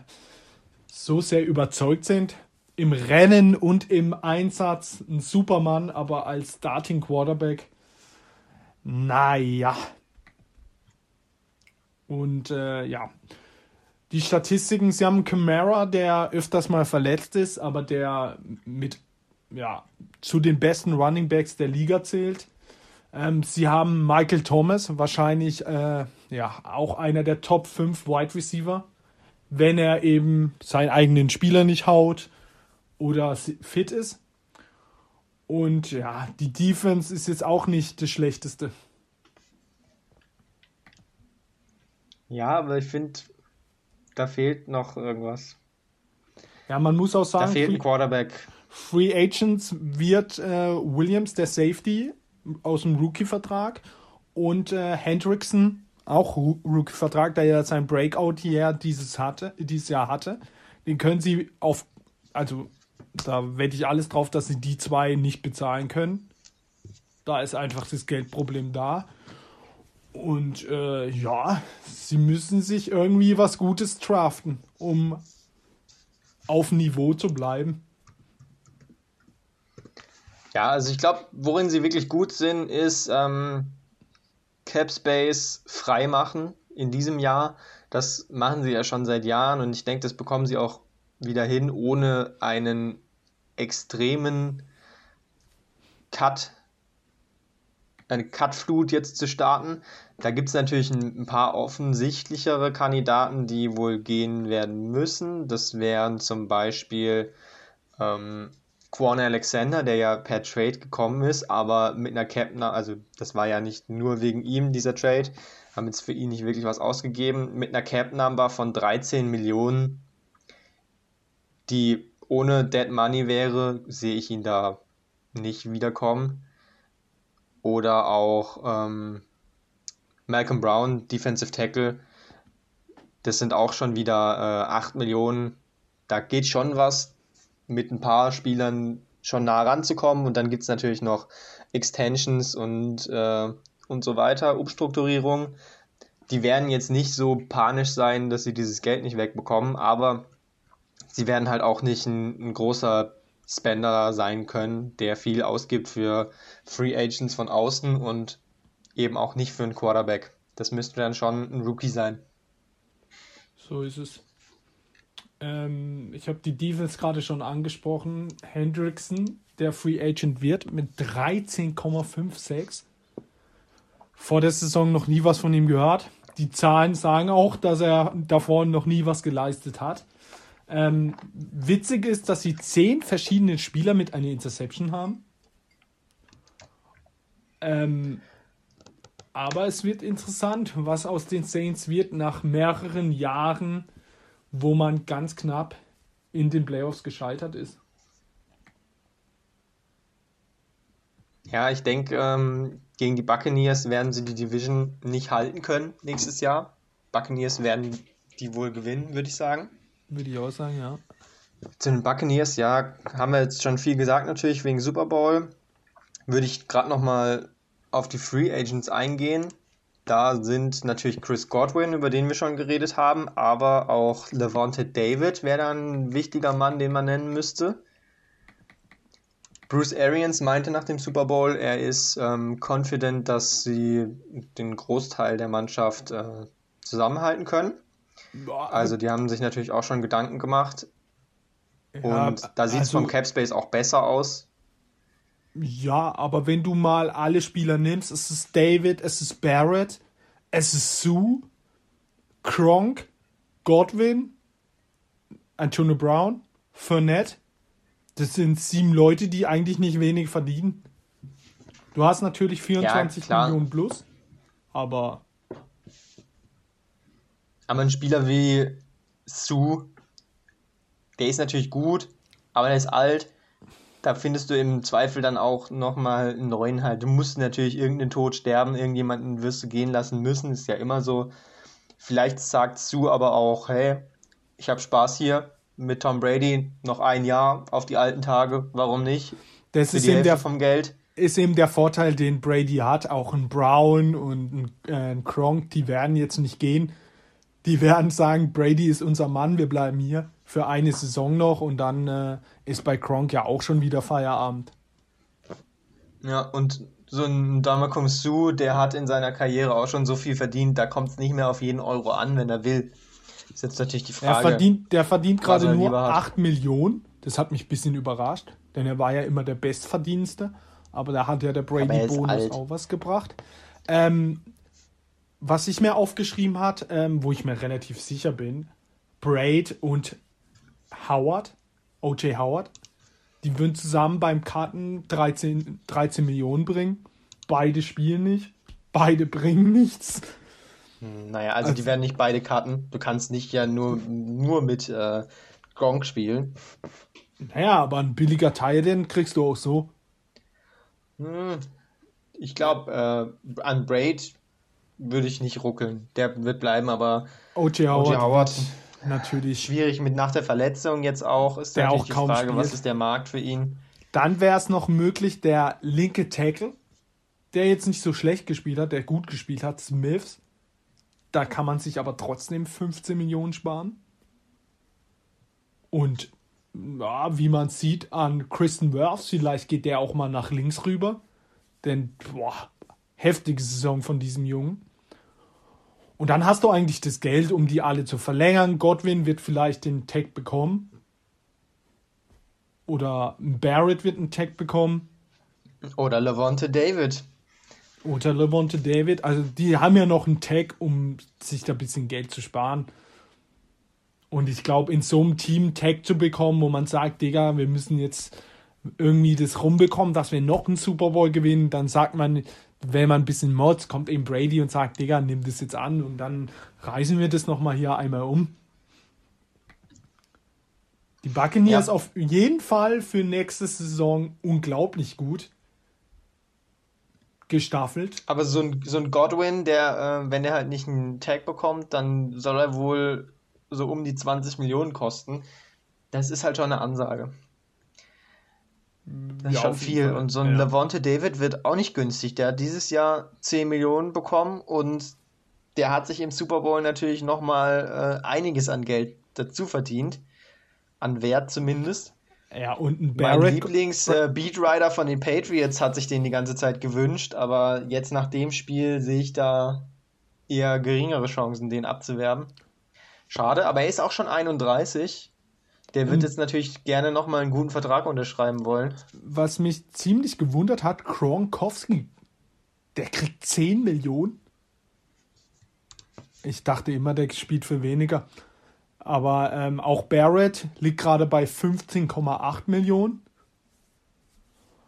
so sehr überzeugt sind. Im Rennen und im Einsatz ein Supermann, aber als Starting Quarterback, naja. Und äh, ja, die Statistiken, sie haben Camara, der öfters mal verletzt ist, aber der mit, ja, zu den besten Running Backs der Liga zählt. Ähm, sie haben Michael Thomas, wahrscheinlich äh, ja, auch einer der Top 5 Wide Receiver, wenn er eben seinen eigenen Spieler nicht haut oder fit ist. Und ja, die Defense ist jetzt auch nicht das Schlechteste. Ja, aber ich finde, da fehlt noch irgendwas. Ja, man muss auch Da sagen, fehlt ein Free, Quarterback. Free Agents wird äh, Williams der Safety aus dem Rookie-Vertrag und äh, Hendrickson auch Rookie-Vertrag, der ja sein Breakout-Jahr dieses, hatte, dieses Jahr hatte. Den können sie auf, also da wette ich alles drauf, dass sie die zwei nicht bezahlen können. Da ist einfach das Geldproblem da. Und äh, ja, sie müssen sich irgendwie was Gutes draften, um auf Niveau zu bleiben. Ja, also ich glaube, worin sie wirklich gut sind, ist, ähm, Cap Space freimachen in diesem Jahr. Das machen sie ja schon seit Jahren und ich denke, das bekommen sie auch wieder hin, ohne einen extremen Cut, eine Cut-Flut jetzt zu starten. Da gibt es natürlich ein, paar offensichtlichere Kandidaten, die wohl gehen werden müssen. Das wären zum Beispiel ähm, Quan Alexander, der ja per Trade gekommen ist, aber mit einer Cap, also das war ja nicht nur wegen ihm dieser Trade, haben jetzt für ihn nicht wirklich was ausgegeben, mit einer Cap Number von 13 Millionen, die ohne Dead Money wäre, sehe ich ihn da nicht wiederkommen. Oder auch ähm, Malcolm Brown, Defensive Tackle, das sind auch schon wieder äh, 8 Millionen. Da geht schon was mit ein paar Spielern schon nah ranzukommen. Und dann gibt es natürlich noch Extensions und, äh, und so weiter, Umstrukturierung. Die werden jetzt nicht so panisch sein, dass sie dieses Geld nicht wegbekommen, aber sie werden halt auch nicht ein, ein großer Spender sein können, der viel ausgibt für Free Agents von außen und eben auch nicht für einen Quarterback. Das müsste dann schon ein Rookie sein. So ist es. Ähm, ich habe die Devils gerade schon angesprochen. Hendrickson, der Free Agent wird, mit 13,56. Vor der Saison noch nie was von ihm gehört. Die Zahlen sagen auch, dass er davor noch nie was geleistet hat. Ähm, witzig ist, dass sie zehn verschiedene Spieler mit einer Interception haben. Ähm, aber es wird interessant, was aus den Saints wird nach mehreren Jahren wo man ganz knapp in den Playoffs gescheitert ist. Ja, ich denke, ähm, gegen die Buccaneers werden sie die Division nicht halten können nächstes Jahr. Buccaneers werden die wohl gewinnen, würde ich sagen. Würde ich auch sagen, ja. Zu den Buccaneers, ja, haben wir jetzt schon viel gesagt natürlich wegen Super Bowl. Würde ich gerade nochmal auf die Free Agents eingehen. Da sind natürlich Chris Godwin, über den wir schon geredet haben, aber auch Levante David wäre dann ein wichtiger Mann, den man nennen müsste. Bruce Arians meinte nach dem Super Bowl, er ist ähm, confident, dass sie den Großteil der Mannschaft äh, zusammenhalten können. Also die haben sich natürlich auch schon Gedanken gemacht. Ja, und da sieht es also, vom Capspace auch besser aus. Ja, aber wenn du mal alle Spieler nimmst, es ist David, es ist Barrett, es ist Sue, Kronk, Godwin, Antonio Brown, Fournette. Das sind sieben Leute, die eigentlich nicht wenig verdienen. Du hast natürlich 24 ja, Millionen plus, aber. Aber ein Spieler wie Sue, der ist natürlich gut, aber der ist alt da findest du im Zweifel dann auch nochmal einen neuen halt. Du musst natürlich irgendeinen Tod sterben, irgendjemanden wirst du gehen lassen müssen, ist ja immer so. Vielleicht sagt Sue aber auch, hey, ich habe Spaß hier mit Tom Brady, noch ein Jahr auf die alten Tage, warum nicht? Das Für ist eben der vom Geld. Ist eben der Vorteil, den Brady hat. Auch ein Brown und ein, äh, ein Kronk, die werden jetzt nicht gehen. Die werden sagen, Brady ist unser Mann, wir bleiben hier für eine Saison noch und dann äh, ist bei Kronk ja auch schon wieder Feierabend. Ja, und so ein Damakum Su, der hat in seiner Karriere auch schon so viel verdient, da kommt es nicht mehr auf jeden Euro an, wenn er will. Ist jetzt natürlich die Frage. Er verdient, der verdient gerade nur 8 Millionen. Das hat mich ein bisschen überrascht, denn er war ja immer der Bestverdienste. Aber da hat ja der Brady-Bonus auch was gebracht. Ähm, was ich mir aufgeschrieben hat, ähm, wo ich mir relativ sicher bin, Braid und Howard, O.J. Howard. Die würden zusammen beim Karten 13, 13 Millionen bringen. Beide spielen nicht. Beide bringen nichts. Hm, naja, also, also die werden nicht beide Karten. Du kannst nicht ja nur, nur mit äh, Gronk spielen. Naja, aber ein billiger Teil, den kriegst du auch so. Hm, ich glaube, äh, an Braid würde ich nicht ruckeln. Der wird bleiben, aber O.J. Howard, Howard natürlich. Schwierig mit nach der Verletzung jetzt auch. Ist der auch die kaum Frage, spielt. was ist der Markt für ihn? Dann wäre es noch möglich, der linke Tackle, der jetzt nicht so schlecht gespielt hat, der gut gespielt hat, Smiths. Da kann man sich aber trotzdem 15 Millionen sparen. Und ja, wie man sieht an Kristen Worth, vielleicht geht der auch mal nach links rüber. Denn boah, heftige Saison von diesem Jungen. Und dann hast du eigentlich das Geld, um die alle zu verlängern. Godwin wird vielleicht den Tag bekommen. Oder Barrett wird einen Tag bekommen. Oder Levante David. Oder Levante David. Also die haben ja noch einen Tag, um sich da ein bisschen Geld zu sparen. Und ich glaube, in so einem Team einen Tag zu bekommen, wo man sagt, Digga, wir müssen jetzt irgendwie das rumbekommen, dass wir noch einen Super Bowl gewinnen, dann sagt man, wenn man ein bisschen mods, kommt eben Brady und sagt, Digga, nimm das jetzt an und dann reißen wir das nochmal hier einmal um. Die Buccaneers Ja. auf jeden Fall für nächste Saison unglaublich gut gestaffelt. Aber so ein, so ein Godwin, der, äh, wenn er halt nicht einen Tag bekommt, dann soll er wohl so um die 20 Millionen kosten. Das ist halt schon eine Ansage. Das ist Ja, schon viel. Und so ein Ja. Levante David wird auch nicht günstig. Der hat dieses Jahr 10 Millionen bekommen und der hat sich im Super Bowl natürlich nochmal äh, einiges an Geld dazu verdient. An Wert zumindest. Ja, und ein Mein Barrett. Lieblings-Beatwriter von den Patriots hat sich den die ganze Zeit gewünscht, aber jetzt nach dem Spiel sehe ich da eher geringere Chancen, den abzuwerben. Schade, aber er ist auch schon 31. Der wird Und- jetzt natürlich gerne nochmal einen guten Vertrag unterschreiben wollen. was mich ziemlich gewundert hat, Kronkowski, der kriegt 10 Millionen. Ich dachte immer, der spielt für weniger. Aber ähm, auch Barrett liegt gerade bei 15,8 Millionen.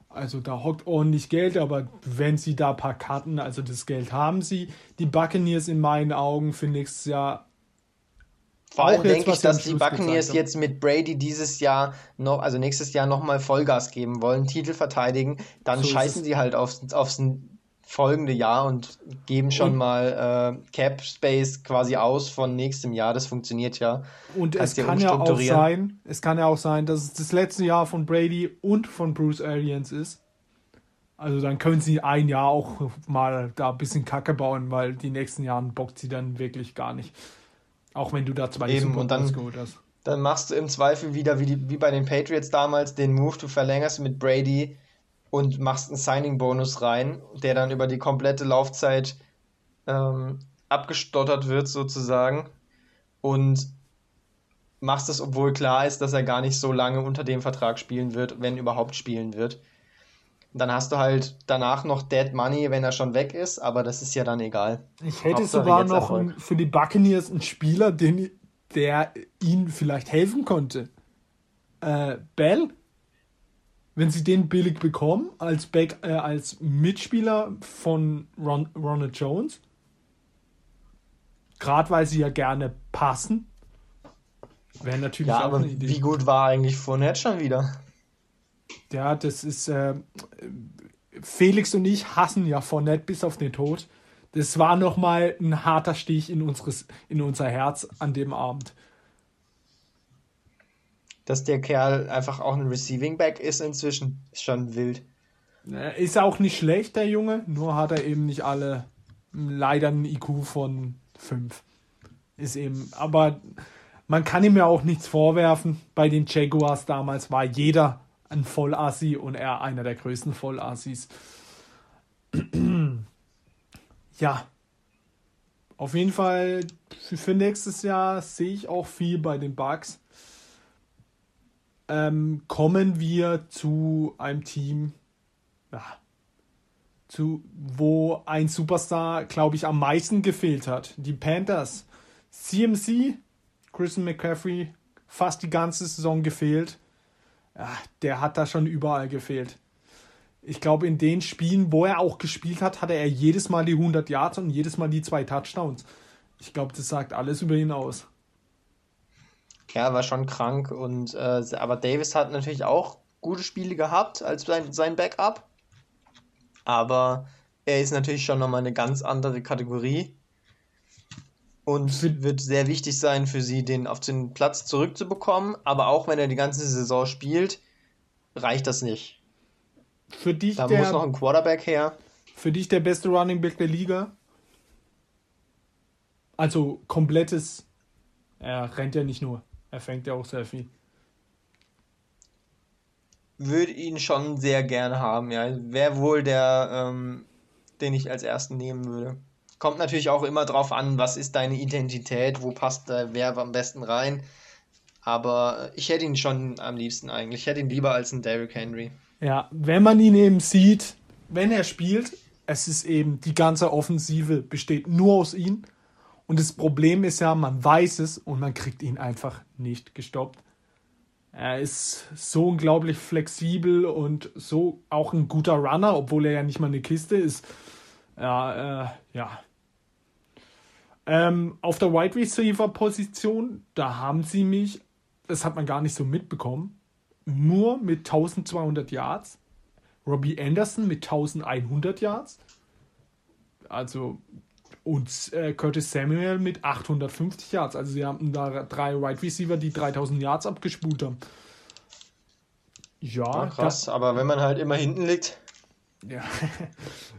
Also da hockt ordentlich Geld, aber wenn sie da ein paar Karten, also das Geld haben sie. Die Buccaneers in meinen Augen für nächstes Jahr Vor allem denke ich, dass die Buccaneers jetzt mit Brady dieses Jahr noch, also nächstes Jahr nochmal Vollgas geben wollen, Titel verteidigen, dann So scheißen sie halt aufs, aufs folgende Jahr und geben schon Und- mal äh, Cap Space quasi aus von nächstem Jahr. Das funktioniert ja. Und Kannst es kann ja auch sein, es kann ja auch sein, dass es das letzte Jahr von Brady und von Bruce Arians ist. Also dann können sie ein Jahr auch mal da ein bisschen Kacke bauen, weil die nächsten Jahren bockt sie dann wirklich gar nicht. Auch wenn du da zwei Eben, Super und dann- geholt hast. Dann machst du im Zweifel wieder wie, die, wie bei den Patriots damals den Move, du verlängerst mit Brady und machst einen Signing-Bonus rein, der dann über die komplette Laufzeit ähm, abgestottert wird sozusagen und machst es, obwohl klar ist, dass er gar nicht so lange unter dem Vertrag spielen wird, wenn überhaupt spielen wird. Und dann hast du halt danach noch Dead Money, wenn er schon weg ist, aber das ist ja dann egal. Ich hätte Hauptsache sogar noch einen, für die Buccaneers einen Spieler, den, der ihnen vielleicht helfen konnte. Äh, Bell, wenn sie den billig bekommen, als, Back, äh, als Mitspieler von Ron, Ronald Jones, gerade weil sie ja gerne passen, wäre natürlich Ja, auch aber eine Idee. wie gut war eigentlich Fournette schon wieder? Ja, das ist. Äh, Felix und ich hassen ja Fournette bis auf den Tod. Das war nochmal ein harter Stich in, unseres, in unser Herz an dem Abend. Dass der Kerl einfach auch ein Receiving Back ist inzwischen, ist schon wild. Ist auch nicht schlecht, der Junge, nur hat er eben nicht alle leider einen IQ von 5. Ist eben, aber man kann ihm ja auch nichts vorwerfen. Bei den Jaguars damals war jeder ein Vollassi und er einer der größten Vollassis. ja. Auf jeden Fall für, nächstes Jahr sehe ich auch viel bei den Bugs. Ähm, kommen wir zu einem Team, ja, zu, wo ein Superstar, glaube ich, am meisten gefehlt hat. Die Panthers. CMC, Christian McCaffrey, fast die ganze Saison gefehlt. Ja, der hat da schon überall gefehlt. Ich glaube, in den Spielen, wo er auch gespielt hat, hatte er jedes Mal die 100 Yards und jedes Mal die zwei Touchdowns. Ich glaube, das sagt alles über ihn aus. Ja, war schon krank und äh, aber Davis hat natürlich auch gute Spiele gehabt als sein, sein Backup. Aber er ist natürlich schon nochmal eine ganz andere Kategorie. Und wird sehr wichtig sein für sie, den auf den Platz zurückzubekommen. Aber auch wenn er die ganze Saison spielt, reicht das nicht. Für dich, Da muss noch der, ein Quarterback her. für dich der beste Running Back der Liga? Also komplettes. Er rennt ja nicht nur. Er fängt ja auch sehr viel. Würde ihn schon sehr gerne haben, ja. Wäre wohl der, ähm, den ich als ersten nehmen würde. Kommt natürlich auch immer drauf an, was ist deine Identität, wo passt da wer am besten rein. Aber ich hätte ihn schon am liebsten eigentlich. Ich hätte ihn lieber als einen Derrick Henry. Ja, wenn man ihn eben sieht, wenn er spielt, es ist eben die ganze Offensive besteht nur aus ihm. Und das Problem ist ja, man weiß es und man kriegt ihn einfach nicht gestoppt. Er ist so unglaublich flexibel und so auch ein guter Runner, obwohl er ja nicht mal eine Kiste ist. Ja, äh, ja. Ähm, auf der Wide Receiver Position, da haben sie mich, das hat man gar nicht so mitbekommen, nur mit 1200 Yards. Robbie Anderson mit 1100 Yards. Also und äh, Curtis Samuel mit 850 Yards. Also sie haben da drei Wide Receiver, die 3000 Yards abgespult haben. Ja, ja krass, aber wenn man halt immer hinten liegt. Ja.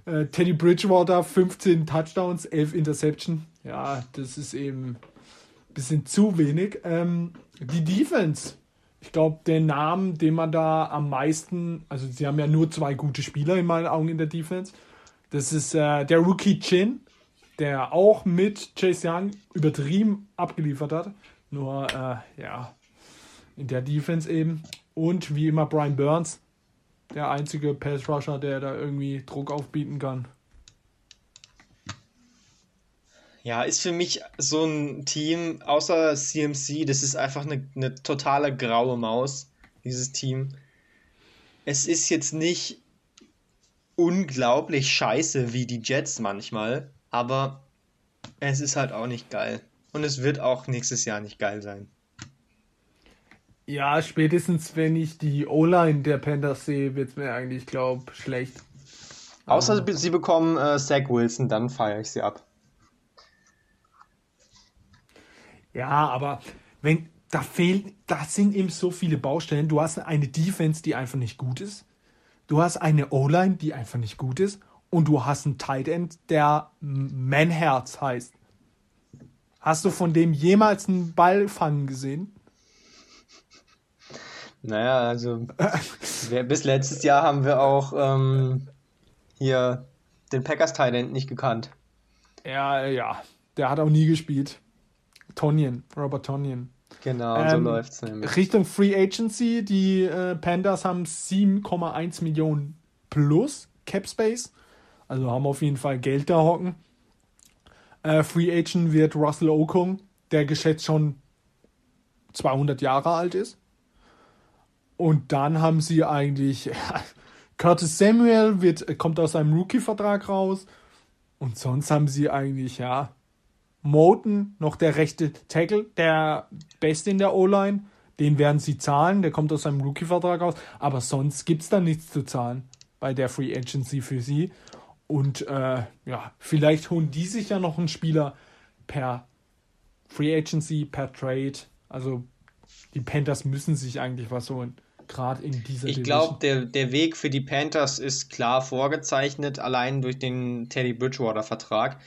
Äh, Teddy Bridgewater 15 Touchdowns, 11 Interception. Ja, das ist eben ein bisschen zu wenig. Ähm, die Defense. Ich glaube, der Name, den man da am meisten, also sie haben ja nur zwei gute Spieler in meinen Augen in der Defense. Das ist äh, der Rookie Chin, der auch mit Chase Young übertrieben abgeliefert hat. Nur, äh, ja, in der Defense eben. Und wie immer Brian Burns, der einzige Pass Rusher, der da irgendwie Druck aufbieten kann. Ja, ist für mich so ein Team, außer CMC, das ist einfach eine, eine totale graue Maus, dieses Team. Es ist jetzt nicht unglaublich scheiße wie die Jets manchmal, aber es ist halt auch nicht geil. Und es wird auch nächstes Jahr nicht geil sein. Ja, spätestens wenn ich die O-Line der Panthers sehe, wird es mir eigentlich, glaube schlecht. Außer sie bekommen äh, Zach Wilson, dann feiere ich sie ab. Ja, aber wenn da fehlen, da sind eben so viele Baustellen. Du hast eine Defense, die einfach nicht gut ist. Du hast eine O-Line, die einfach nicht gut ist und du hast einen Tight End, der Manherz heißt. Hast du von dem jemals einen Ball fangen gesehen? Naja, also bis letztes Jahr haben wir auch ähm, hier den Packers End nicht gekannt. Ja, ja, der hat auch nie gespielt. Tonyan, Robert Tonyan. Genau, ähm, so läuft's nämlich. Richtung Free Agency, die äh, Panthers haben 7,1 Millionen plus Cap Space. Also haben auf jeden Fall Geld da hocken. Äh, Free Agent wird Russell Okung, der geschätzt schon 200 Jahre alt ist. Und dann haben sie eigentlich Curtis Samuel wird, kommt aus seinem Rookie-Vertrag raus. Und sonst haben sie eigentlich, ja, Moten, noch der rechte Tackle, der Beste in der O-Line. Den werden sie zahlen, der kommt aus seinem Rookie-Vertrag raus. Aber sonst gibt es da nichts zu zahlen bei der Free Agency für sie. Und äh, ja, vielleicht holen die sich ja noch einen Spieler per Free Agency, per Trade. Also die Panthers müssen sich eigentlich was holen. Gerade in dieser Ich glaube, der, der Weg für die Panthers ist klar vorgezeichnet, allein durch den Teddy Bridgewater-Vertrag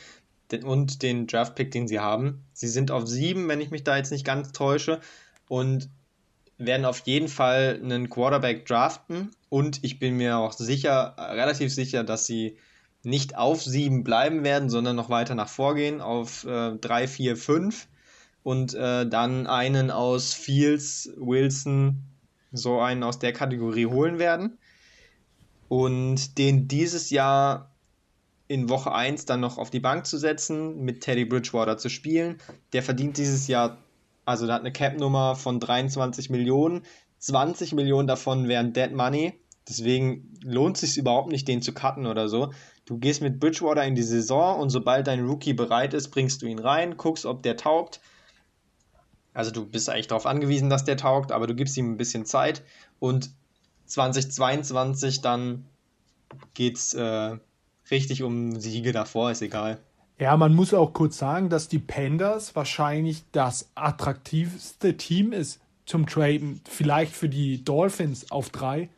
und den Draft-Pick, den sie haben. Sie sind auf sieben, wenn ich mich da jetzt nicht ganz täusche. Und werden auf jeden Fall einen Quarterback draften. Und ich bin mir auch sicher, relativ sicher, dass sie nicht auf 7 bleiben werden, sondern noch weiter nach vorgehen auf äh, 3, 4, 5 und äh, dann einen aus Fields, Wilson, so einen aus der Kategorie holen werden und den dieses Jahr in Woche 1 dann noch auf die Bank zu setzen, mit Teddy Bridgewater zu spielen. Der verdient dieses Jahr, also der hat eine Cap-Nummer von 23 Millionen. 20 Millionen davon wären Dead Money. Deswegen lohnt es sich überhaupt nicht, den zu cutten oder so. Du gehst mit Bridgewater in die Saison und sobald dein Rookie bereit ist, bringst du ihn rein, guckst, ob der taugt. Also du bist eigentlich darauf angewiesen, dass der taugt, aber du gibst ihm ein bisschen Zeit und 2022 dann geht's äh, richtig um Siege davor, ist egal. Ja, man muss auch kurz sagen, dass die Pandas wahrscheinlich das attraktivste Team ist zum Traden. Vielleicht für die Dolphins auf drei.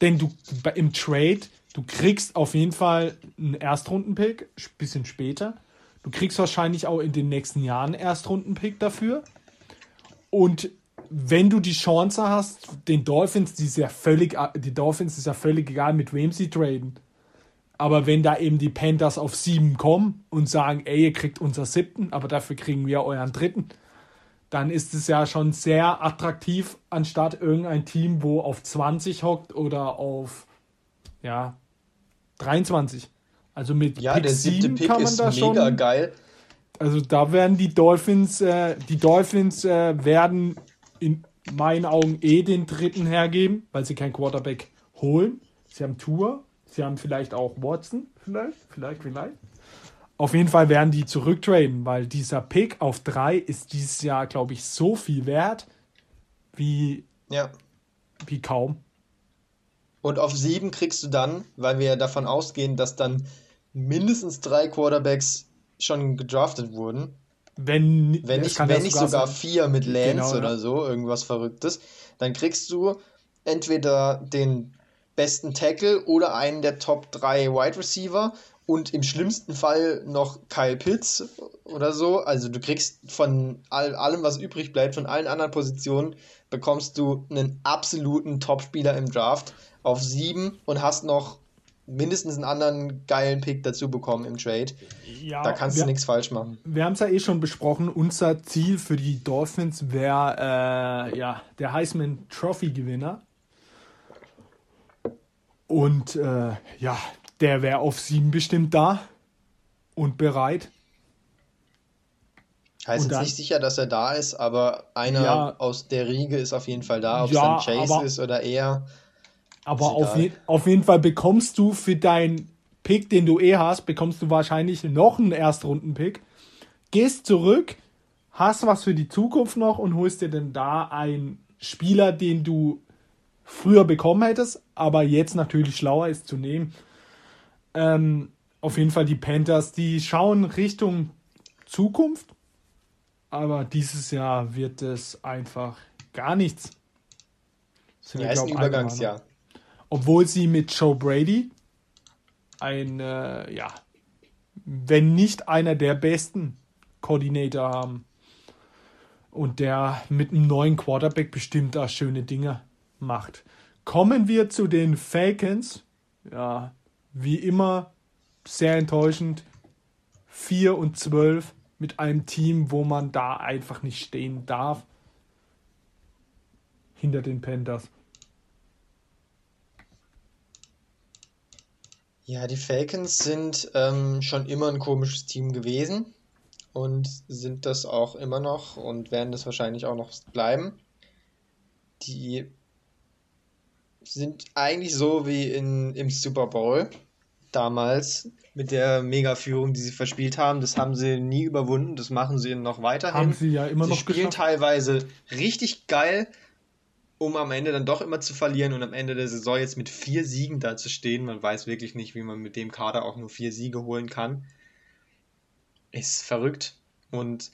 Denn du im Trade Du kriegst auf jeden Fall einen Erstrundenpick, bisschen später. Du kriegst wahrscheinlich auch in den nächsten Jahren Erstrundenpick dafür. Und wenn du die Chance hast, den Dolphins, die ist ja völlig, die Dolphins ist ja völlig egal, mit wem sie traden. Aber wenn da eben die Panthers auf sieben kommen und sagen, ey, ihr kriegt unser siebten, aber dafür kriegen wir euren dritten, dann ist es ja schon sehr attraktiv, anstatt irgendein Team, wo auf 20 hockt oder auf ja, 23. Also mit Ja, Pick der siebte 7 Pick kann man ist da mega schon. geil. Also da werden die Dolphins, äh, die Dolphins äh, werden in meinen Augen eh den dritten hergeben, weil sie kein Quarterback holen. Sie haben Tour, sie haben vielleicht auch Watson, vielleicht, vielleicht, vielleicht. Auf jeden Fall werden die zurücktraden, weil dieser Pick auf drei ist dieses Jahr, glaube ich, so viel wert wie, Ja. wie kaum. Und auf sieben kriegst du dann, weil wir ja davon ausgehen, dass dann mindestens drei Quarterbacks schon gedraftet wurden. Wenn, Wenn nicht, wenn ja nicht sogar sein- vier mit Lance Genau, ja. oder so, irgendwas Verrücktes, dann kriegst du entweder den besten Tackle oder einen der Top 3 Wide Receiver und im schlimmsten Fall noch Kyle Pitts oder so. Also du kriegst von all, allem, was übrig bleibt, von allen anderen Positionen, bekommst du einen absoluten Topspieler im Draft auf sieben und hast noch mindestens einen anderen geilen Pick dazu bekommen im Trade. Ja, Da kannst wir- du nichts falsch machen. Wir haben es ja eh schon besprochen. Unser Ziel für die Dolphins wäre äh, ja, der Heisman Trophy Gewinner. Und äh, ja, der wäre auf sieben bestimmt da und bereit. Heißt Und jetzt dann- nicht sicher, dass er da ist, aber einer Ja. aus der Riege ist auf jeden Fall da. Ob Ja, es dann Chase aber- ist oder er. Aber auf, je, auf jeden Fall bekommst du für deinen Pick, den du eh hast, bekommst du wahrscheinlich noch einen Erstrunden-Pick. Gehst zurück, hast was für die Zukunft noch und holst dir dann da einen Spieler, den du früher bekommen hättest, aber jetzt natürlich schlauer ist zu nehmen. Ähm, auf jeden Fall die Panthers, die schauen Richtung Zukunft, aber dieses Jahr wird es einfach gar nichts. Sind Ja, ist ein Übergangsjahr. Obwohl sie mit Joe Brady ein, äh, ja, wenn nicht einer der besten Koordinator haben. Und der mit einem neuen Quarterback bestimmt da schöne Dinge macht. Kommen wir zu den Falcons. Ja, wie immer sehr enttäuschend. 4 und 12 mit einem Team, wo man da einfach nicht stehen darf. Hinter den Panthers. Ja, die Falcons sind ähm, schon immer ein komisches Team gewesen und sind das auch immer noch und werden das wahrscheinlich auch noch bleiben. Die sind eigentlich so wie in, im Super Bowl damals mit der Mega-Führung, die sie verspielt haben. Das haben sie nie überwunden, das machen sie noch weiterhin. Haben sie ja immer Sie noch spielen geschafft. teilweise richtig geil, um am Ende dann doch immer zu verlieren und am Ende der Saison jetzt mit vier Siegen dazustehen. Man weiß wirklich nicht, wie man mit dem Kader auch nur vier Siege holen kann. Ist verrückt. Und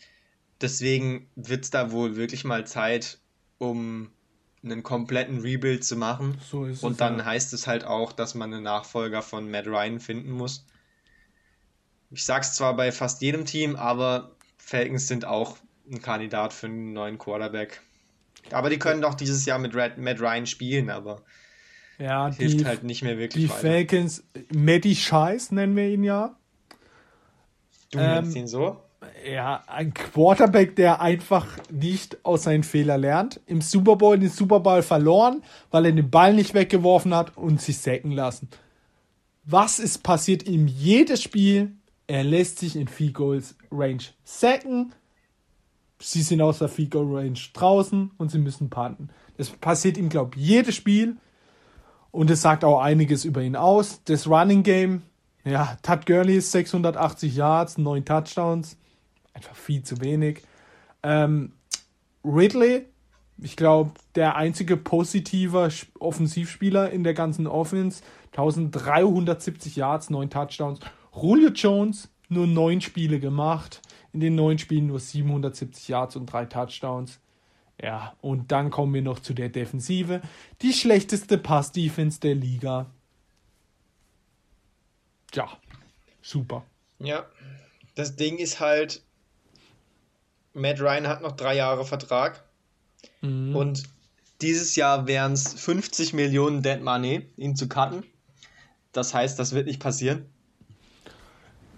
deswegen wird es da wohl wirklich mal Zeit, um einen kompletten Rebuild zu machen. So ist es, Und dann ja. heißt es halt auch, dass man einen Nachfolger von Matt Ryan finden muss. Ich sag's zwar bei fast jedem Team, aber Falcons sind auch ein Kandidat für einen neuen Quarterback. Aber die können doch dieses Jahr mit Red, Matt Ryan spielen, aber Ja, hilft die, halt nicht mehr wirklich die weiter. Falcons, Matty Scheiß nennen wir ihn ja. Du ähm, nennst ihn so? Ja, ein Quarterback, der einfach nicht aus seinen Fehlern lernt. Im Super Bowl den Super Bowl verloren, weil er den Ball nicht weggeworfen hat und sich sacken lassen. Was ist passiert ihm jedes Spiel? Er lässt sich in Field Goals Range sacken. Sie sind aus der Field Goal Range draußen und sie müssen panten. Das passiert ihm, glaube ich, jedes Spiel. Und es sagt auch einiges über ihn aus. Das Running Game, ja, Todd Gurley ist 680 Yards, 9 Touchdowns. Einfach viel zu wenig. Ähm, Ridley, ich glaube, der einzige positive Sch- Offensivspieler in der ganzen Offense. 1370 Yards, 9 Touchdowns. Julio Jones, nur 9 Spiele gemacht. In den 9 Spielen nur 770 Yards und 3 Touchdowns. Ja, und dann kommen wir noch zu der Defensive. Die schlechteste Pass-Defense der Liga. Ja, super. Ja. Das Ding ist halt, Matt Ryan hat noch drei Jahre Vertrag Mhm. und dieses Jahr wären es 50 Millionen Dead Money, ihn zu cutten. das heißt, das wird nicht passieren.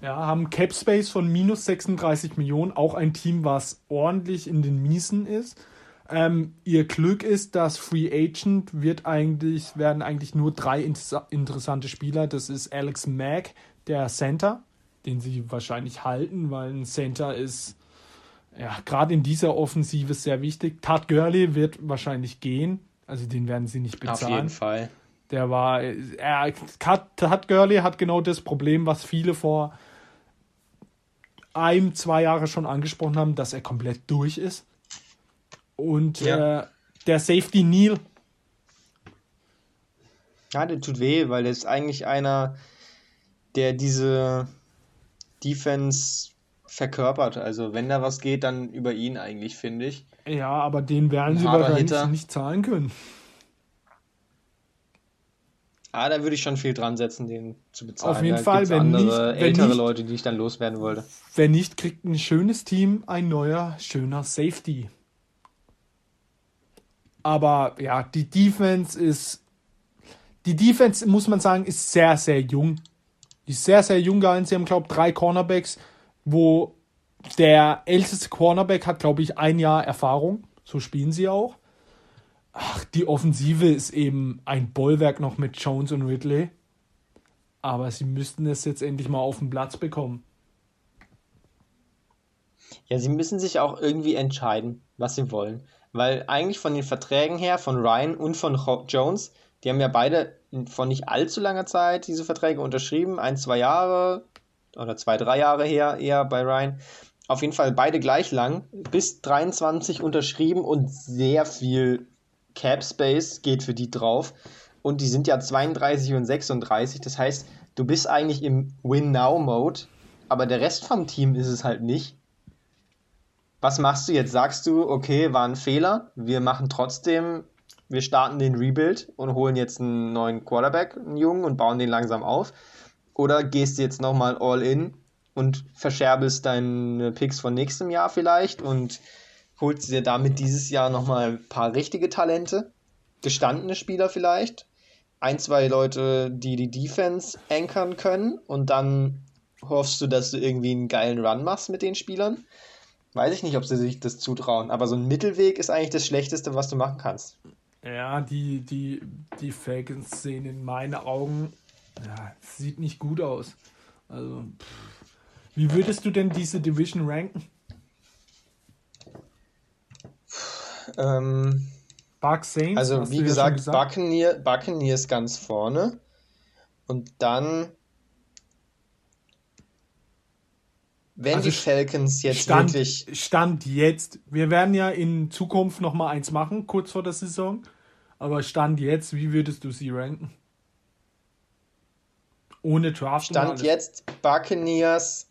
Ja, haben Cap Space von minus 36 Millionen, auch ein Team, was ordentlich in den Miesen ist. Ähm, ihr Glück ist, dass Free Agent wird eigentlich, werden eigentlich nur drei inter interessante Spieler. Das ist Alex Mack, der Center, den sie wahrscheinlich halten, weil ein Center ist ja gerade in dieser Offensive sehr wichtig. Todd Gurley wird wahrscheinlich gehen, also den werden sie nicht bezahlen. Auf jeden Fall. Der war, er, Todd Gurley hat genau das Problem, was viele vor ein, zwei Jahre schon angesprochen haben, dass er komplett durch ist. Und Ja. äh, der Safety Neil, Ja, der tut weh, weil der ist eigentlich einer, der diese Defense verkörpert. Also wenn da was geht, dann über ihn eigentlich, finde ich. ja, aber den werden Ein sie wahrscheinlich Hitter. nicht zahlen können. Ah, da würde ich schon viel dran setzen, den zu bezahlen. Auf jeden da Fall, wenn andere nicht- wenn ältere nicht- Leute, die ich dann loswerden wollte. Wenn nicht, kriegt ein schönes Team ein neuer, schöner Safety. Aber ja, die Defense ist. Die Defense, muss man sagen, ist sehr, sehr jung. Die ist sehr, sehr jung gehalten. Sie haben, glaube ich, drei Cornerbacks, wo der älteste Cornerback hat, glaube ich, ein Jahr Erfahrung. So spielen sie auch. Ach, die Offensive ist eben ein Bollwerk noch mit Jones und Ridley. Aber sie müssten es jetzt endlich mal auf den Platz bekommen. Ja, sie müssen sich auch irgendwie entscheiden, was sie wollen. Weil eigentlich von den Verträgen her, von Ryan und von Jones, die haben ja beide vor nicht allzu langer Zeit diese Verträge unterschrieben. Ein, zwei Jahre oder zwei, drei Jahre her eher bei Ryan. Auf jeden Fall beide gleich lang, bis 23 unterschrieben und sehr viel Cap Space geht für die drauf. Und die sind ja 32 und 36. Das heißt, du bist eigentlich im Win-Now-Mode, aber der Rest vom Team ist es halt nicht. Was machst du jetzt? Sagst du, okay, war ein Fehler, wir machen trotzdem, wir starten den Rebuild und holen jetzt einen neuen Quarterback, einen Jungen, und bauen den langsam auf? Oder gehst du jetzt nochmal all in und verscherbelst deine Picks von nächstem Jahr vielleicht und holst dir damit dieses Jahr nochmal ein paar richtige Talente, gestandene Spieler vielleicht, ein, zwei Leute, die die Defense ankern können und dann hoffst du, dass du irgendwie einen geilen Run machst mit den Spielern? Weiß ich nicht, ob sie sich das zutrauen, aber so ein Mittelweg ist eigentlich das Schlechteste, was du machen kannst. Ja, die, die, die Falcons sehen in meinen Augen, ja, sieht nicht gut aus. Also, pff. wie würdest du denn diese Division ranken? Ähm, Bucks Saints? also, wie du ja gesagt, Buccaneer, Buccaneers ganz vorne. Und dann, wenn Also die Falcons jetzt Stand, wirklich. Stand jetzt. Wir werden ja in Zukunft noch mal eins machen, kurz vor der Saison. Aber Stand jetzt, wie würdest du sie ranken? Ohne Draft. Stand jetzt Buccaneers,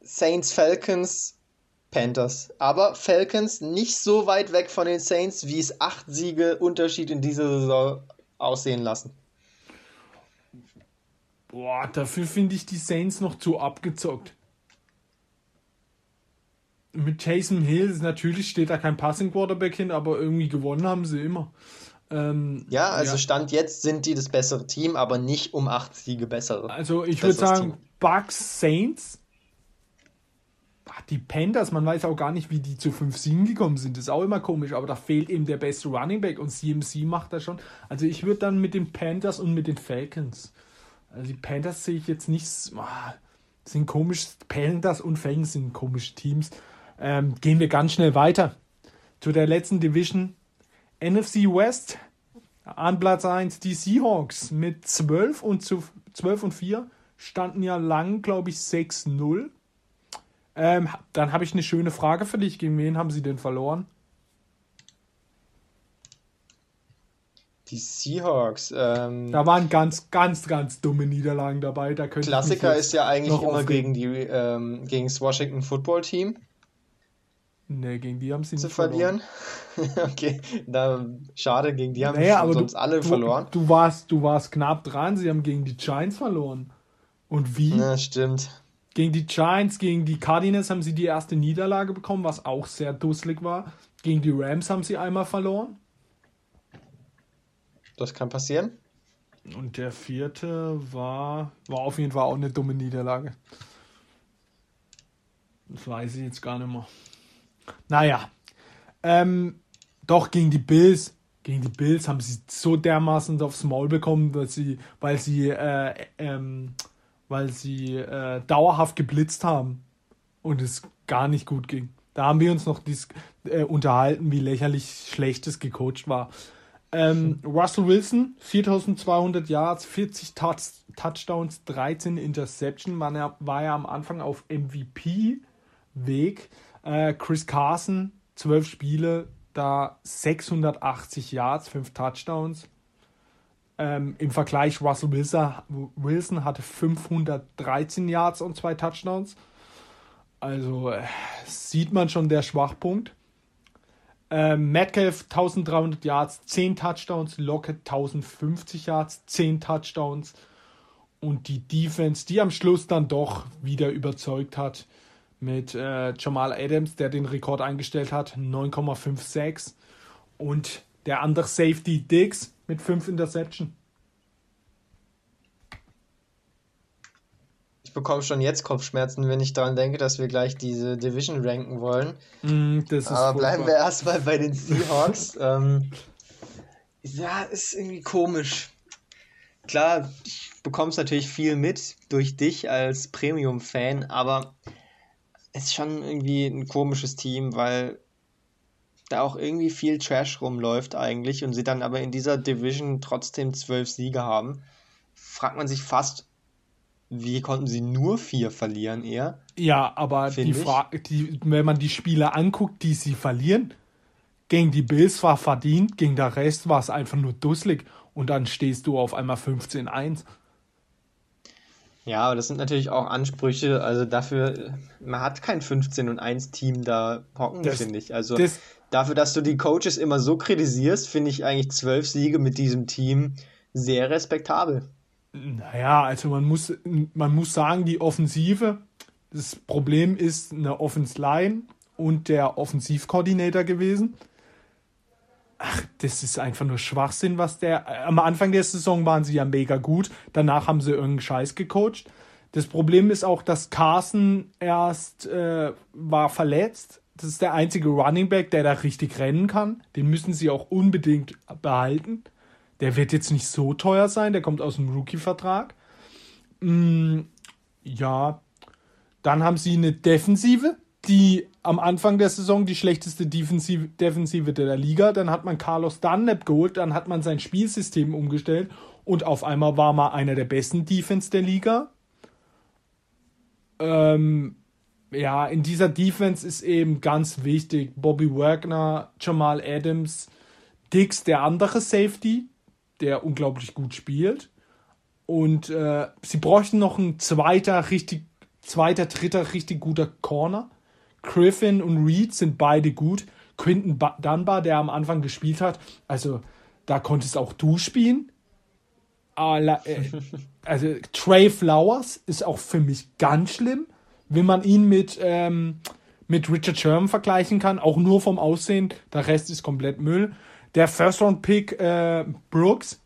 Saints, Falcons, Panthers. Aber Falcons nicht so weit weg von den Saints, wie es acht Siege Unterschied in dieser Saison aussehen lassen. Boah, dafür finde ich die Saints noch zu abgezockt. Mit Jason Hill, natürlich steht da kein Passing Quarterback hin, aber irgendwie gewonnen haben sie immer. Ähm, Ja, also Stand jetzt sind die das bessere Team, aber nicht um acht Siege bessere. Also ich würde sagen, Team. Bucks, Saints. Ah, Die Panthers, man weiß auch gar nicht, wie die zu fünf Siegen gekommen sind. Das ist auch immer komisch, aber da fehlt eben der beste Running Back und CMC macht das schon. Also ich würde dann mit den Panthers und mit den Falcons. Also die Panthers sehe ich jetzt nicht. Ah, sind komisch. Panthers und Falcons sind komische Teams. Ähm, gehen wir ganz schnell weiter. Zu der letzten Division. NFC West. An Platz 1 die Seahawks mit 12 und zu 12 und 4 standen ja lang, glaube ich, 6-0. Ähm, dann habe ich eine schöne Frage für dich. Gegen wen haben sie denn verloren? Die Seahawks. Ähm, Da waren ganz, ganz, ganz dumme Niederlagen dabei. Da Klassiker ist ja eigentlich immer gegen, die, ähm, gegen das Washington Football Team Nee, gegen die haben sie zu nicht verloren. verlieren. okay, da, schade, gegen die haben Naja, aber sonst du, alle du, verloren. Du warst, du warst knapp dran. Sie haben gegen die Giants verloren. Und wie? Ja, stimmt. Gegen die Giants, gegen die Cardinals haben sie die erste Niederlage bekommen, was auch sehr dusselig war. Gegen die Rams haben sie einmal verloren. Das kann passieren. Und der vierte war, war auf jeden Fall auch eine dumme Niederlage. Das weiß ich jetzt gar nicht mehr. Naja. Ähm, doch gegen die Bills. Gegen die Bills haben sie so dermaßen aufs Maul bekommen, dass sie, weil sie, äh, ähm, weil sie äh, dauerhaft geblitzt haben und es gar nicht gut ging. Da haben wir uns noch dies, äh, unterhalten, wie lächerlich schlecht es gecoacht war. Ähm, Russell Wilson, 4200 Yards, 40 Touch Touchdowns, 13 Interception, war er, war er am Anfang auf MVP-Weg. Äh, Chris Carson, 12 Spiele, da 680 Yards, 5 Touchdowns. Ähm, Im Vergleich Russell Wilson, Wilson hatte 513 Yards und 2 Touchdowns. Also äh, sieht man schon der Schwachpunkt. Ähm, Metcalf 1300 Yards, 10 Touchdowns, Lockett 1050 Yards, 10 Touchdowns. Und die Defense, die am Schluss dann doch wieder überzeugt hat mit äh, Jamal Adams, der den Rekord eingestellt hat, 9,56. Und der andere Safety Diggs mit 5 Interception. Ich bekomme schon jetzt Kopfschmerzen, wenn ich daran denke, dass wir gleich diese Division ranken wollen. Mm, Aber bleiben wir erstmal bei den Seahawks. ähm, ja, ist irgendwie komisch. Klar, ich bekomme es natürlich viel mit durch dich als Premium-Fan, aber es ist schon irgendwie ein komisches Team, weil da auch irgendwie viel Trash rumläuft eigentlich und sie dann aber in dieser Division trotzdem zwölf Siege haben. Fragt man sich fast, wie konnten sie nur vier verlieren eher? Ja, aber die Frage, die, wenn man die Spiele anguckt, die sie verlieren, gegen die Bills war verdient, gegen der Rest war es einfach nur dusselig und dann stehst du auf einmal 15-1. Ja, aber das sind natürlich auch Ansprüche, also dafür, man hat kein 15 und 1 Team da hocken, finde ich. Also das, dafür, dass du die Coaches immer so kritisierst, finde ich eigentlich zwölf Siege mit diesem Team sehr respektabel. Naja, also man muss, man muss sagen, die Offensive, das Problem ist eine Offense Line und der Offensivkoordinator gewesen. Ach, das ist einfach nur Schwachsinn, was der. Am Anfang der Saison waren sie ja mega gut, danach haben sie irgendeinen Scheiß gecoacht. Das Problem ist auch, dass Carson erst äh, war verletzt. Das ist der einzige Running Back, der da richtig rennen kann. Den müssen sie auch unbedingt behalten. Der wird jetzt nicht so teuer sein, der kommt aus dem Rookie-Vertrag. Mm, ja, dann haben sie eine Defensive, die am Anfang der Saison die schlechteste Defensive, Defensive der Liga. Dann hat man Carlos Dunlap geholt, dann hat man sein Spielsystem umgestellt und auf einmal war man einer der besten Defense der Liga. Ähm, ja, in dieser Defense ist eben ganz wichtig Bobby Wagner, Jamal Adams, Dix, der andere Safety, der unglaublich gut spielt. Und äh, sie bräuchten noch ein zweiter, richtig, zweiter, dritter, richtig guter Corner. Griffin und Reed sind beide gut. Quinton Dunbar, der am Anfang gespielt hat, also da konntest auch du spielen. Äh, also Trey Flowers ist auch für mich ganz schlimm, wenn man ihn mit, ähm, mit Richard Sherman vergleichen kann, auch nur vom Aussehen. Der Rest ist komplett Müll. Der First-Round-Pick äh, Brooks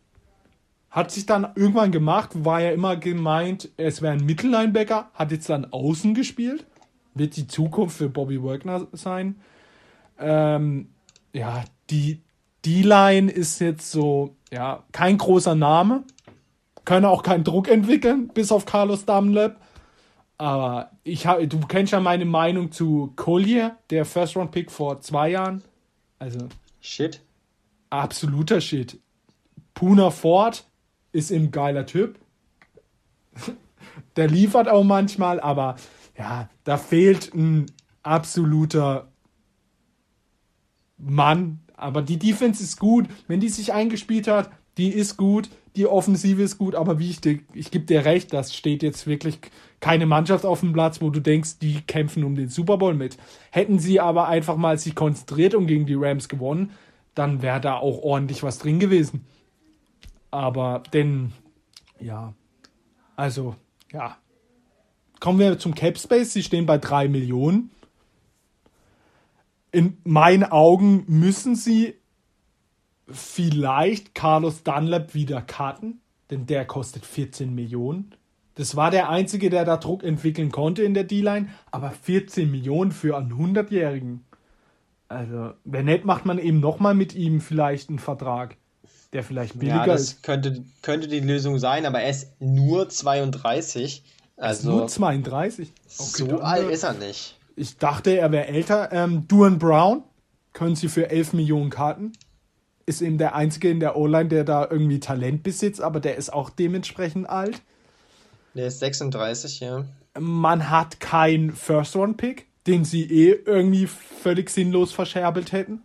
hat sich dann irgendwann gemacht, war ja immer gemeint, es wäre ein Mittellinebacker, hat jetzt dann außen gespielt. Wird die Zukunft für Bobby Wagner sein. Ähm, ja, die D-Line ist jetzt so, ja, kein großer Name. Können auch keinen Druck entwickeln, bis auf Carlos Dunlap. Aber ich habe, du kennst ja meine Meinung zu Collier, der First-Round-Pick vor zwei Jahren. Also. Shit absoluter Shit. Puna Ford ist ein geiler Typ. Der liefert auch manchmal, aber ja, da fehlt ein absoluter Mann. Aber die Defense ist gut. Wenn die sich eingespielt hat, die ist gut. Die Offensive ist gut. Aber wie ich, dir, ich gebe dir recht, das steht jetzt wirklich keine Mannschaft auf dem Platz, wo du denkst, die kämpfen um den Super Bowl mit. Hätten sie aber einfach mal sich konzentriert und gegen die Rams gewonnen, dann wäre da auch ordentlich was drin gewesen. Aber denn, ja, also, ja. Kommen wir zum Cap Space. Sie stehen bei 3 Millionen. In meinen Augen müssen sie vielleicht Carlos Dunlap wieder cutten. denn der kostet 14 Millionen. Das war der Einzige, der da Druck entwickeln konnte in der D-Line, aber 14 Millionen für einen 100-Jährigen. Also, wenn nicht, macht man eben nochmal mit ihm vielleicht einen Vertrag, der vielleicht billiger Ja, das ist. könnte, könnte die Lösung sein, aber er ist nur 32. Also Nur 32. so dann, alt äh, ist er nicht. Ich dachte, er wäre älter. Ähm, Duan Brown können sie für 11 Millionen Karten. Ist eben der Einzige in der O-Line, der da irgendwie Talent besitzt, aber der ist auch dementsprechend alt. Der ist 36, ja. Man hat keinen First-Round-Pick, den sie eh irgendwie völlig sinnlos verscherbelt hätten.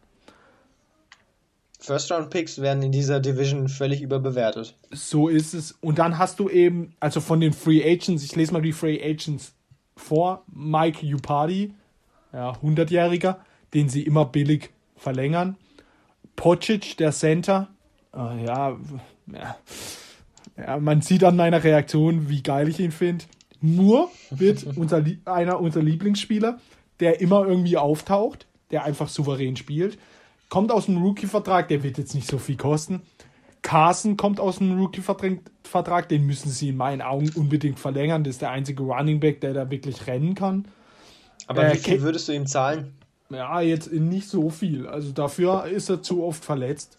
First-Round-Picks werden in dieser Division völlig überbewertet. So ist es. Und dann hast du eben, also von den Free Agents, ich lese mal die Free Agents vor. Mike Upardi, ja, 100-Jähriger, den sie immer billig verlängern. Pocic, der Center, äh, ja, ja, ja, man sieht an meiner Reaktion, wie geil ich ihn finde. Moore wird unser, einer unserer Lieblingsspieler, der immer irgendwie auftaucht, der einfach souverän spielt. Kommt aus dem Rookie-Vertrag, der wird jetzt nicht so viel kosten. Carson kommt aus dem Rookie-Vertrag, den müssen sie in meinen Augen unbedingt verlängern. Das ist der einzige Running Back, der da wirklich rennen kann. Aber Äh, wie viel würdest du ihm zahlen? Ja, jetzt nicht so viel. Also dafür ist er zu oft verletzt.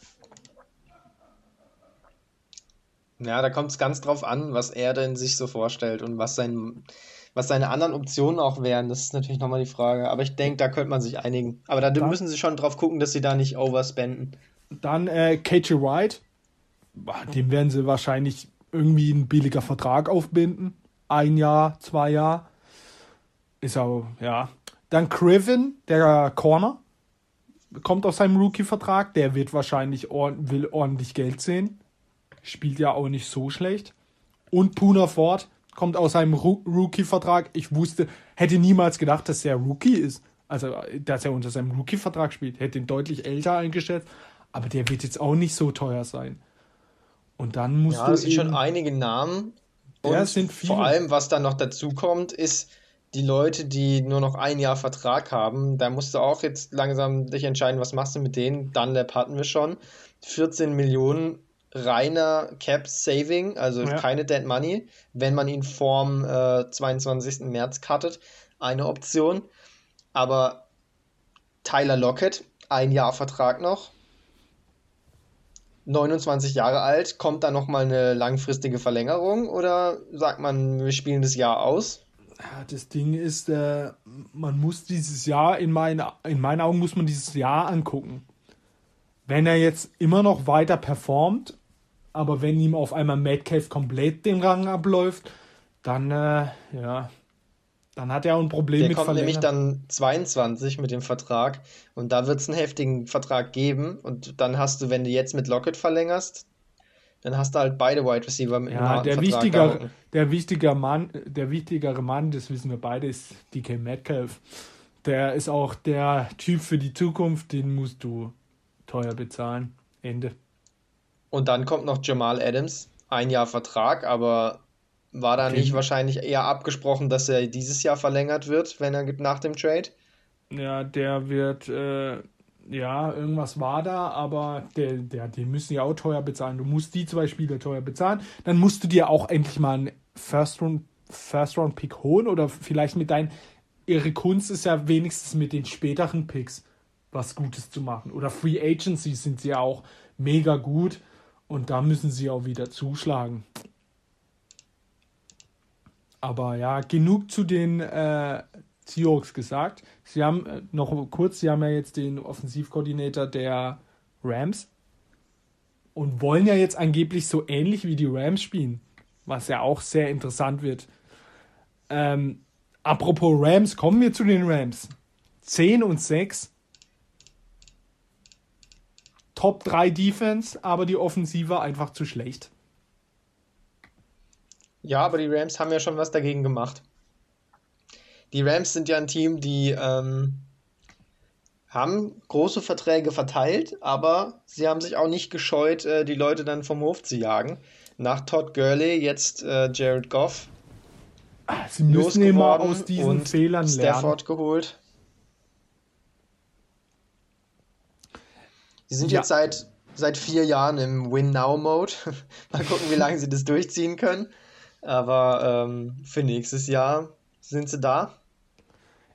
Ja, da kommt es ganz drauf an, was er denn sich so vorstellt und was sein, was seine anderen Optionen auch wären. Das ist natürlich nochmal die Frage. Aber ich denke, da könnte man sich einigen. Aber da Da- müssen sie schon drauf gucken, dass sie da nicht overspenden. Dann äh, KJ Wright. Dem werden sie wahrscheinlich irgendwie einen billiger Vertrag aufbinden. Ein Jahr, zwei Jahre. Ist auch, ja. Dann Criven, der Corner. Kommt aus seinem Rookie-Vertrag. Der wird wahrscheinlich will ordentlich Geld sehen. Spielt ja auch nicht so schlecht. Und Puna Ford kommt aus seinem Rookie-Vertrag. Ich wusste, hätte niemals gedacht, dass er Rookie ist. Also, dass er unter seinem Rookie-Vertrag spielt. Hätte ihn deutlich älter eingeschätzt. Aber der wird jetzt auch nicht so teuer sein. Und dann musst Ja, du das sind schon einige Namen. Ja, Und es sind viele. vor allem, was dann noch dazu kommt, ist die Leute, die nur noch ein Jahr Vertrag haben. Da musst du auch jetzt langsam dich entscheiden, was machst du mit denen. Dunlap hatten wir schon. 14 Millionen reiner Cap Saving, also Ja. keine Dead Money, wenn man ihn vorm äh, 22. März cuttet. Eine Option. Aber Tyler Lockett, ein Jahr Vertrag noch. 29 Jahre alt, kommt da nochmal eine langfristige Verlängerung oder sagt man, wir spielen das Jahr aus? Das Ding ist, äh, man muss dieses Jahr, in, meinen in meinen Augen muss man dieses Jahr angucken. Wenn er jetzt immer noch weiter performt, aber wenn ihm auf einmal Metcalf komplett den Rang abläuft, dann, äh, ja, dann hat er auch ein Problem Der mit kommt nämlich Verlängern. dann 22 mit dem Vertrag und da wird es einen heftigen Vertrag geben und dann hast du, wenn du jetzt mit Lockett verlängerst, dann hast du halt beide Wide Receiver mit einem Ja, harten der Vertrag hocken. der, wichtiger Mann, der wichtigere Mann, das wissen wir beide, ist DK Metcalf. Der ist auch der Typ für die Zukunft, den musst du teuer bezahlen. Ende. Und dann kommt noch Jamal Adams, ein Jahr Vertrag, aber war da Okay. nicht wahrscheinlich eher abgesprochen, dass er dieses Jahr verlängert wird, wenn er nach dem Trade? Ja, der wird, äh, ja, irgendwas war da, aber der, der, den müssen ja auch teuer bezahlen. Du musst die zwei Spieler teuer bezahlen. Dann musst du dir auch endlich mal einen First Round, First Round Pick holen oder vielleicht mit deinen. Ihre Kunst ist ja wenigstens mit den späteren Picks was Gutes zu machen. Oder Free Agency sind sie ja auch mega gut und da müssen sie auch wieder zuschlagen. Aber ja, genug zu den äh, Seahawks gesagt. Sie haben äh, noch kurz, sie haben ja jetzt den Offensivkoordinator der Rams und wollen ja jetzt angeblich so ähnlich wie die Rams spielen, was ja auch sehr interessant wird. Ähm, apropos Rams, kommen wir zu den Rams. 10 und 6. Top 3 Defense, aber die Offensive einfach zu schlecht. Ja, aber die Rams haben ja schon was dagegen gemacht. Die Rams sind ja ein Team, die ähm, haben große Verträge verteilt, aber sie haben sich auch nicht gescheut, äh, die Leute dann vom Hof zu jagen. Nach Todd Gurley jetzt äh, Jared Goff Sie müssen immer aus diesen Fehlern lernen. Stafford geholt. Sie sind Ja. jetzt seit seit vier Jahren im Win-Now-Mode. Mal gucken, wie lange sie das durchziehen können. Aber ähm, für nächstes Jahr sind sie da.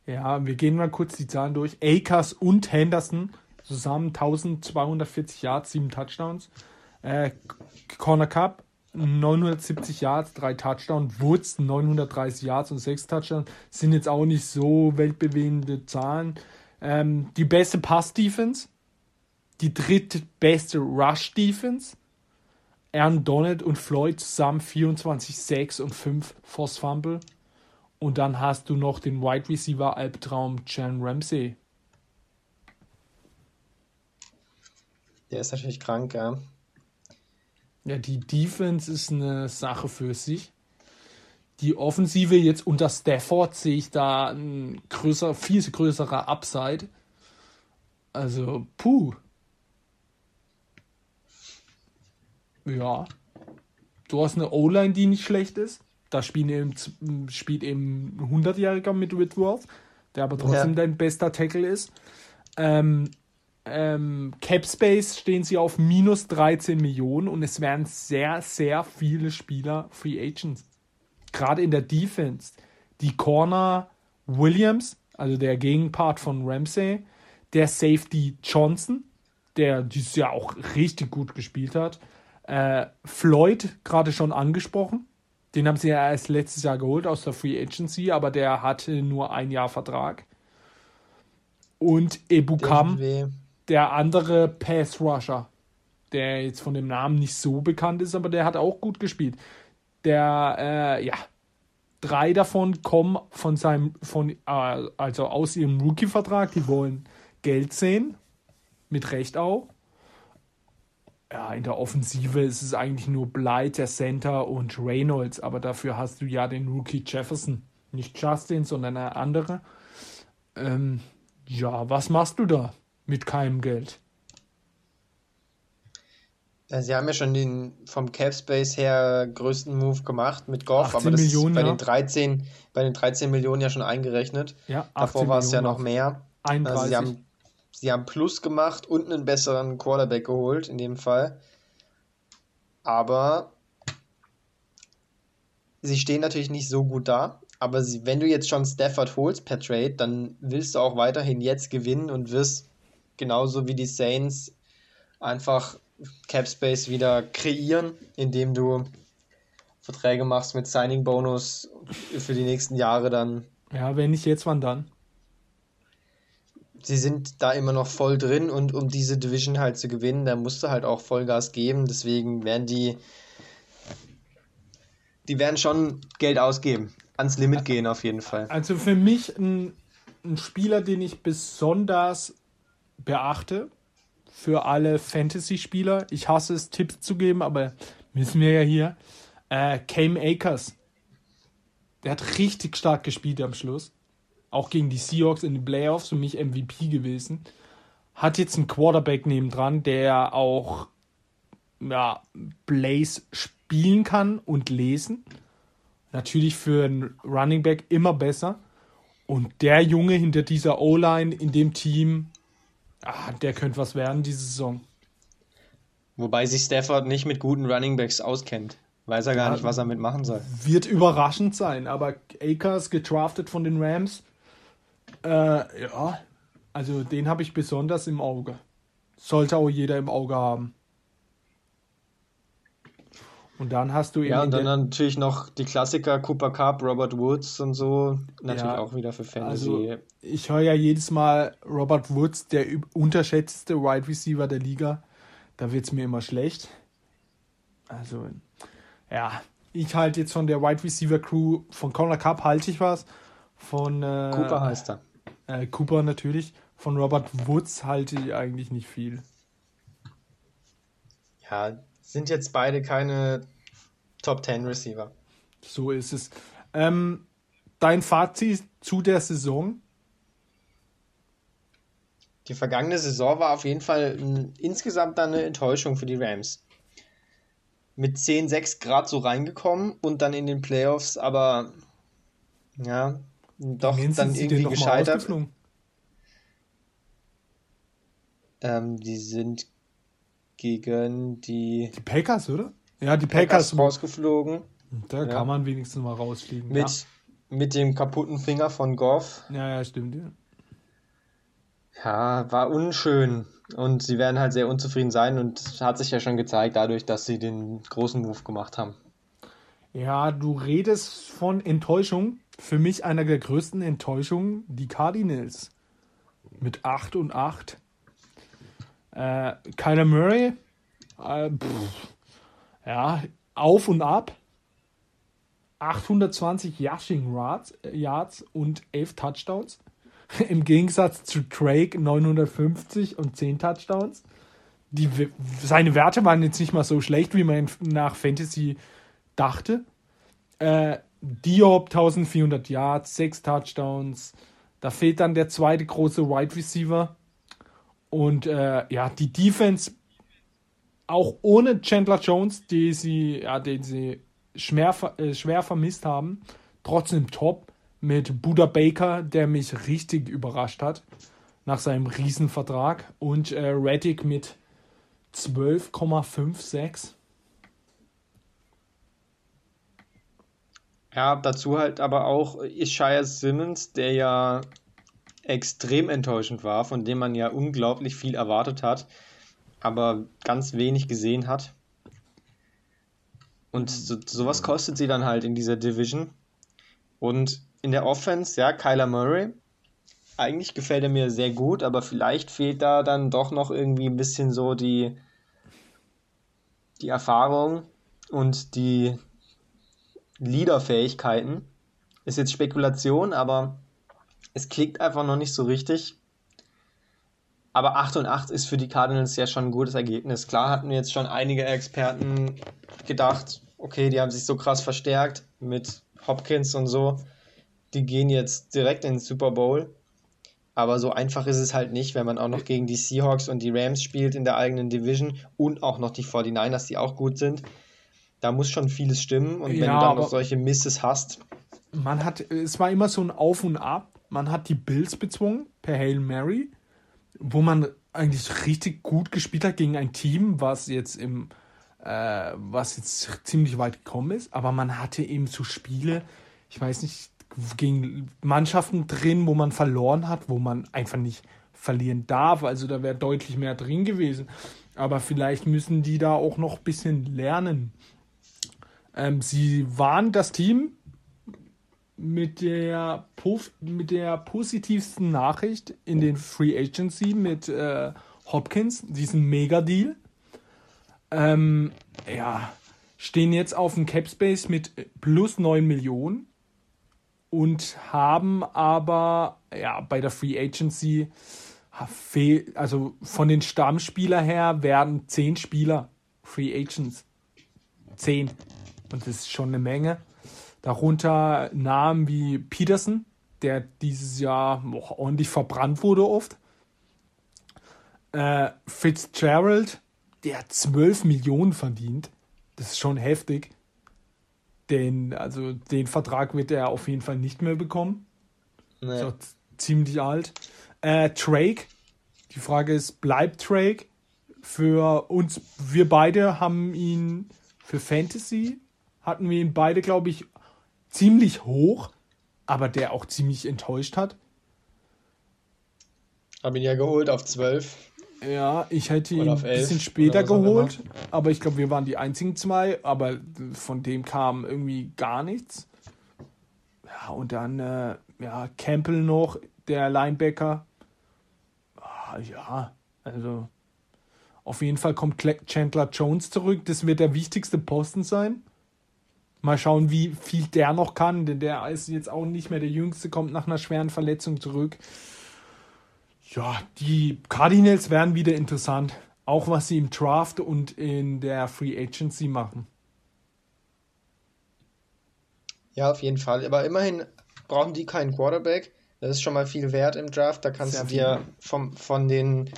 Ja, wir gehen mal kurz die Zahlen durch. Akers und Henderson zusammen 1240 Yards, 7 Touchdowns. Äh, Corner Cup 970 Yards, 3 Touchdowns. Woods 930 Yards und 6 Touchdowns. Sind jetzt auch nicht so weltbewegende Zahlen. Ähm, die beste Pass-Defense. Die drittbeste Rush-Defense. Aaron Donald und Floyd zusammen 24, 6 und 5 Force Fumble. Und dann hast du noch den Wide Receiver Albtraum Jan Ramsey. Der ist natürlich krank, ja. Ja, die Defense ist eine Sache für sich. Die Offensive jetzt unter Stafford sehe ich da ein größer, viel größerer Upside. Also, puh. Ja. Du hast eine O-Line, die nicht schlecht ist. Da spielt eben, spielt eben ein 100-Jähriger mit Whitworth, der aber trotzdem Ja. dein bester Tackle ist. Ähm, ähm, Cap Space stehen sie auf minus 13 Millionen und es werden sehr, sehr viele Spieler Free Agents. Gerade in der Defense. Die Corner Williams, also der Gegenpart von Ramsey, der Safety Johnson, der dieses Jahr auch richtig gut gespielt hat. Äh, Floyd, gerade schon angesprochen. Den haben sie ja erst letztes Jahr geholt aus der Free Agency, aber der hatte nur ein Jahr Vertrag. Und Ebukam, Der andere Pass Rusher, der jetzt von dem Namen nicht so bekannt ist, aber der hat auch gut gespielt. Der, äh, ja, drei davon kommen von seinem, von, äh, also aus ihrem Rookie-Vertrag, die wollen Geld sehen, mit Recht auch. Ja, in der Offensive ist es eigentlich nur Blight, der Center und Reynolds, aber dafür hast du ja den Rookie Jefferson. Nicht Justin, sondern eine andere. Ähm, ja, was machst du da mit keinem Geld? Ja, Sie haben ja schon den vom Cap Space her größten Move gemacht mit Goff, 18 aber das Millionen, ist bei den 13, bei den 13 Millionen ja schon eingerechnet. Ja, Davor 18 war es ja noch mehr. Also 31. sie haben, sie haben Plus gemacht und einen besseren Quarterback geholt, in dem Fall. Aber sie stehen natürlich nicht so gut da. Aber sie, wenn du jetzt schon Stafford holst per Trade, dann willst du auch weiterhin jetzt gewinnen und wirst genauso wie die Saints einfach Cap Space wieder kreieren, indem du Verträge machst mit Signing Bonus für die nächsten Jahre dann ja, wenn nicht jetzt, wann dann? Sie sind da immer noch voll drin und um diese Division halt zu gewinnen, da musst du halt auch Vollgas geben. Deswegen werden die, die werden schon Geld ausgeben. Ans Limit gehen auf jeden Fall. Also für mich ein, ein Spieler, den ich besonders beachte, für alle Fantasy-Spieler. Ich hasse es, Tipps zu geben, aber müssen wir ja hier. Äh, Cam Akers. Der hat richtig stark gespielt am Schluss. Auch gegen die Seahawks in den Playoffs, für mich MVP gewesen. Hat jetzt einen Quarterback nebendran, der auch ja, Plays spielen kann und lesen. Natürlich für einen Running Back immer besser. Und der Junge hinter dieser O-Line in dem Team, ah, der könnte was werden diese Saison. Wobei sich Stafford nicht mit guten Running Backs auskennt. Weiß er gar nicht, was er mitmachen soll. Wird überraschend sein, aber Akers gedraftet von den Rams, äh, ja, also den habe ich besonders im Auge. Sollte auch jeder im Auge haben. Und dann hast du eben Ja, und dann natürlich noch die Klassiker Cooper Cup, Robert Woods und so. Natürlich Ja, auch wieder für also Fantasy. ich höre ja jedes Mal Robert Woods, der unterschätzte Wide Receiver der Liga. Da wird es mir immer schlecht. Also, ja, ich halte jetzt von der Wide Receiver Crew, von Conor Cup halte ich was. Von äh, Cooper heißt er. Äh, Cooper natürlich. Von Robert Woods halte ich eigentlich nicht viel. Ja, sind jetzt beide keine Top 10 Receiver. So ist es. Ähm, dein Fazit zu der Saison? Die vergangene Saison war auf jeden Fall m, insgesamt dann eine Enttäuschung für die Rams. Mit 10-6 Grad so reingekommen und dann in den Playoffs, aber ja, doch dann irgendwie gescheitert. Ähm, die sind gegen die, Die Packers, oder? Ja, die Packers Packers. rausgeflogen. Da Ja. kann man wenigstens mal rausfliegen. Mit, mit dem kaputten Finger von Goff. Ja. ja, ja, stimmt. Ja. Ja, war unschön. Und sie werden halt sehr unzufrieden sein und hat sich ja schon gezeigt, dadurch, dass sie den großen Move gemacht haben. Ja, du redest von Enttäuschung. Für mich einer der größten Enttäuschungen, die Cardinals. Mit 8 und 8. Äh, Kyler Murray, äh, ja, auf und ab. 820 Yashing Yards, Yards und 11 Touchdowns. Im Gegensatz zu Drake 950 und 10 Touchdowns. Die, seine Werte waren jetzt nicht mal so schlecht, wie man nach Fantasy dachte. Äh, Diop 1400 Yards, 6 Touchdowns. Da fehlt dann der zweite große Wide Receiver. Und äh, ja, die Defense auch ohne Chandler Jones, die sie, ja, den sie schwer, äh, schwer vermisst haben, trotzdem top mit Buda Baker, der mich richtig überrascht hat nach seinem Riesenvertrag und äh, Reddick mit 12,56. Ja, dazu halt aber auch Isaiah Simmons, der ja extrem enttäuschend war, von dem man ja unglaublich viel erwartet hat, aber ganz wenig gesehen hat. Und so, sowas kostet sie dann halt in dieser Division. Und in der Offense, ja, Kyler Murray, eigentlich gefällt er mir sehr gut, aber vielleicht fehlt da dann doch noch irgendwie ein bisschen so die, die Erfahrung und die Leaderfähigkeiten. Ist jetzt Spekulation, aber es klickt einfach noch nicht so richtig. Aber 8 und 8 ist für die Cardinals ja schon ein gutes Ergebnis. Klar hatten jetzt schon einige Experten gedacht, okay, die haben sich so krass verstärkt mit Hopkins und so. Die gehen jetzt direkt in den Super Bowl. Aber so einfach ist es halt nicht, wenn man auch noch gegen die Seahawks und die Rams spielt in der eigenen Division und auch noch die 49ers, die auch gut sind. Da muss schon vieles stimmen. Und wenn Ja, du dann noch solche Misses hast, Man hat, es war immer so ein Auf und Ab. Man hat die Bills bezwungen per Hail Mary, wo man eigentlich richtig gut gespielt hat gegen ein Team, was jetzt im, äh, was jetzt ziemlich weit gekommen ist. Aber man hatte eben so Spiele, ich weiß nicht, gegen Mannschaften drin, wo man verloren hat, wo man einfach nicht verlieren darf. Also da wäre deutlich mehr drin gewesen. Aber vielleicht müssen die da auch noch ein bisschen lernen. Ähm, sie waren das Team mit der, mit der positivsten Nachricht in den Free Agency mit äh, Hopkins, diesen Mega-Deal. Ähm, ja, stehen jetzt auf dem Cap Space mit plus 9 Millionen und haben aber ja, bei der Free Agency also von den Stammspieler her werden 10 Spieler Free Agents. 10. Und das ist schon eine Menge. Darunter Namen wie Peterson, der dieses Jahr boah, ordentlich verbrannt wurde oft. Äh, Fitzgerald, der 12 Millionen verdient. Das ist schon heftig. Den, also den Vertrag wird er auf jeden Fall nicht mehr bekommen. ne, So ziemlich alt. Äh, Drake. Die Frage ist, bleibt Drake? Für uns, wir beide haben ihn für Fantasy, hatten wir ihn beide, glaube ich, ziemlich hoch, aber der auch ziemlich enttäuscht hat. habe ihn ja geholt auf 12. Ja, ich hätte ihn ein bisschen später geholt, aber ich glaube, wir waren die einzigen zwei, aber von dem kam irgendwie gar nichts. Ja, und dann, äh, ja, Campbell noch, der Linebacker. Ah, ja, also auf jeden Fall kommt Chandler Jones zurück. Das wird der wichtigste Posten sein. Mal schauen, wie viel der noch kann, denn der ist jetzt auch nicht mehr der Jüngste, kommt nach einer schweren Verletzung zurück. Ja, die Cardinals werden wieder interessant. Auch was sie im Draft und in der Free Agency machen. Ja, auf jeden Fall. Aber immerhin brauchen die keinen Quarterback. Das ist schon mal viel wert im Draft. Da kannst Sehr du dir vom, von den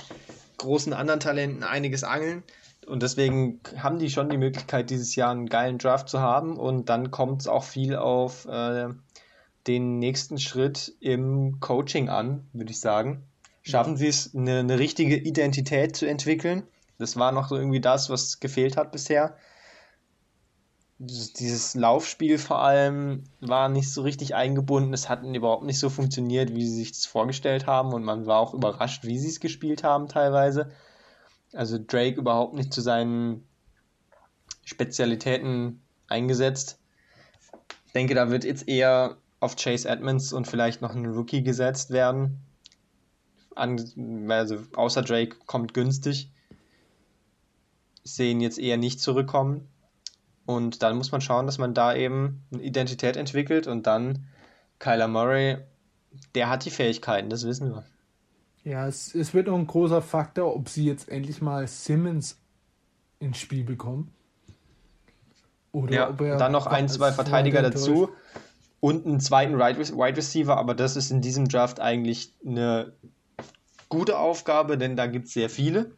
großen anderen Talenten einiges angeln. Und deswegen haben die schon die Möglichkeit, dieses Jahr einen geilen Draft zu haben. Und dann kommt es auch viel auf äh, den nächsten Schritt im Coaching an, würde ich sagen. Schaffen sie es, eine, eine richtige Identität zu entwickeln? Das war noch so irgendwie das, was gefehlt hat bisher. Dieses Laufspiel vor allem war nicht so richtig eingebunden. Es hat überhaupt nicht so funktioniert, wie sie sich das vorgestellt haben. Und man war auch überrascht, wie sie es gespielt haben teilweise. Also Drake überhaupt nicht zu seinen Spezialitäten eingesetzt. Ich denke, da wird jetzt eher auf Chase Edmonds und vielleicht noch ein Rookie gesetzt werden. also außer Drake kommt günstig. Ich sehe ihn jetzt eher nicht zurückkommen. Und dann muss man schauen, dass man da eben eine Identität entwickelt und dann Kyler Murray, der hat die Fähigkeiten, das wissen wir. Ja, es, es wird auch ein großer Faktor, ob sie jetzt endlich mal Simmons ins Spiel bekommen. Oder ja, ob er dann noch ein, zwei Verteidiger dazu und einen zweiten Wide Receiver, aber das ist in diesem Draft eigentlich eine gute Aufgabe, denn da gibt es sehr viele.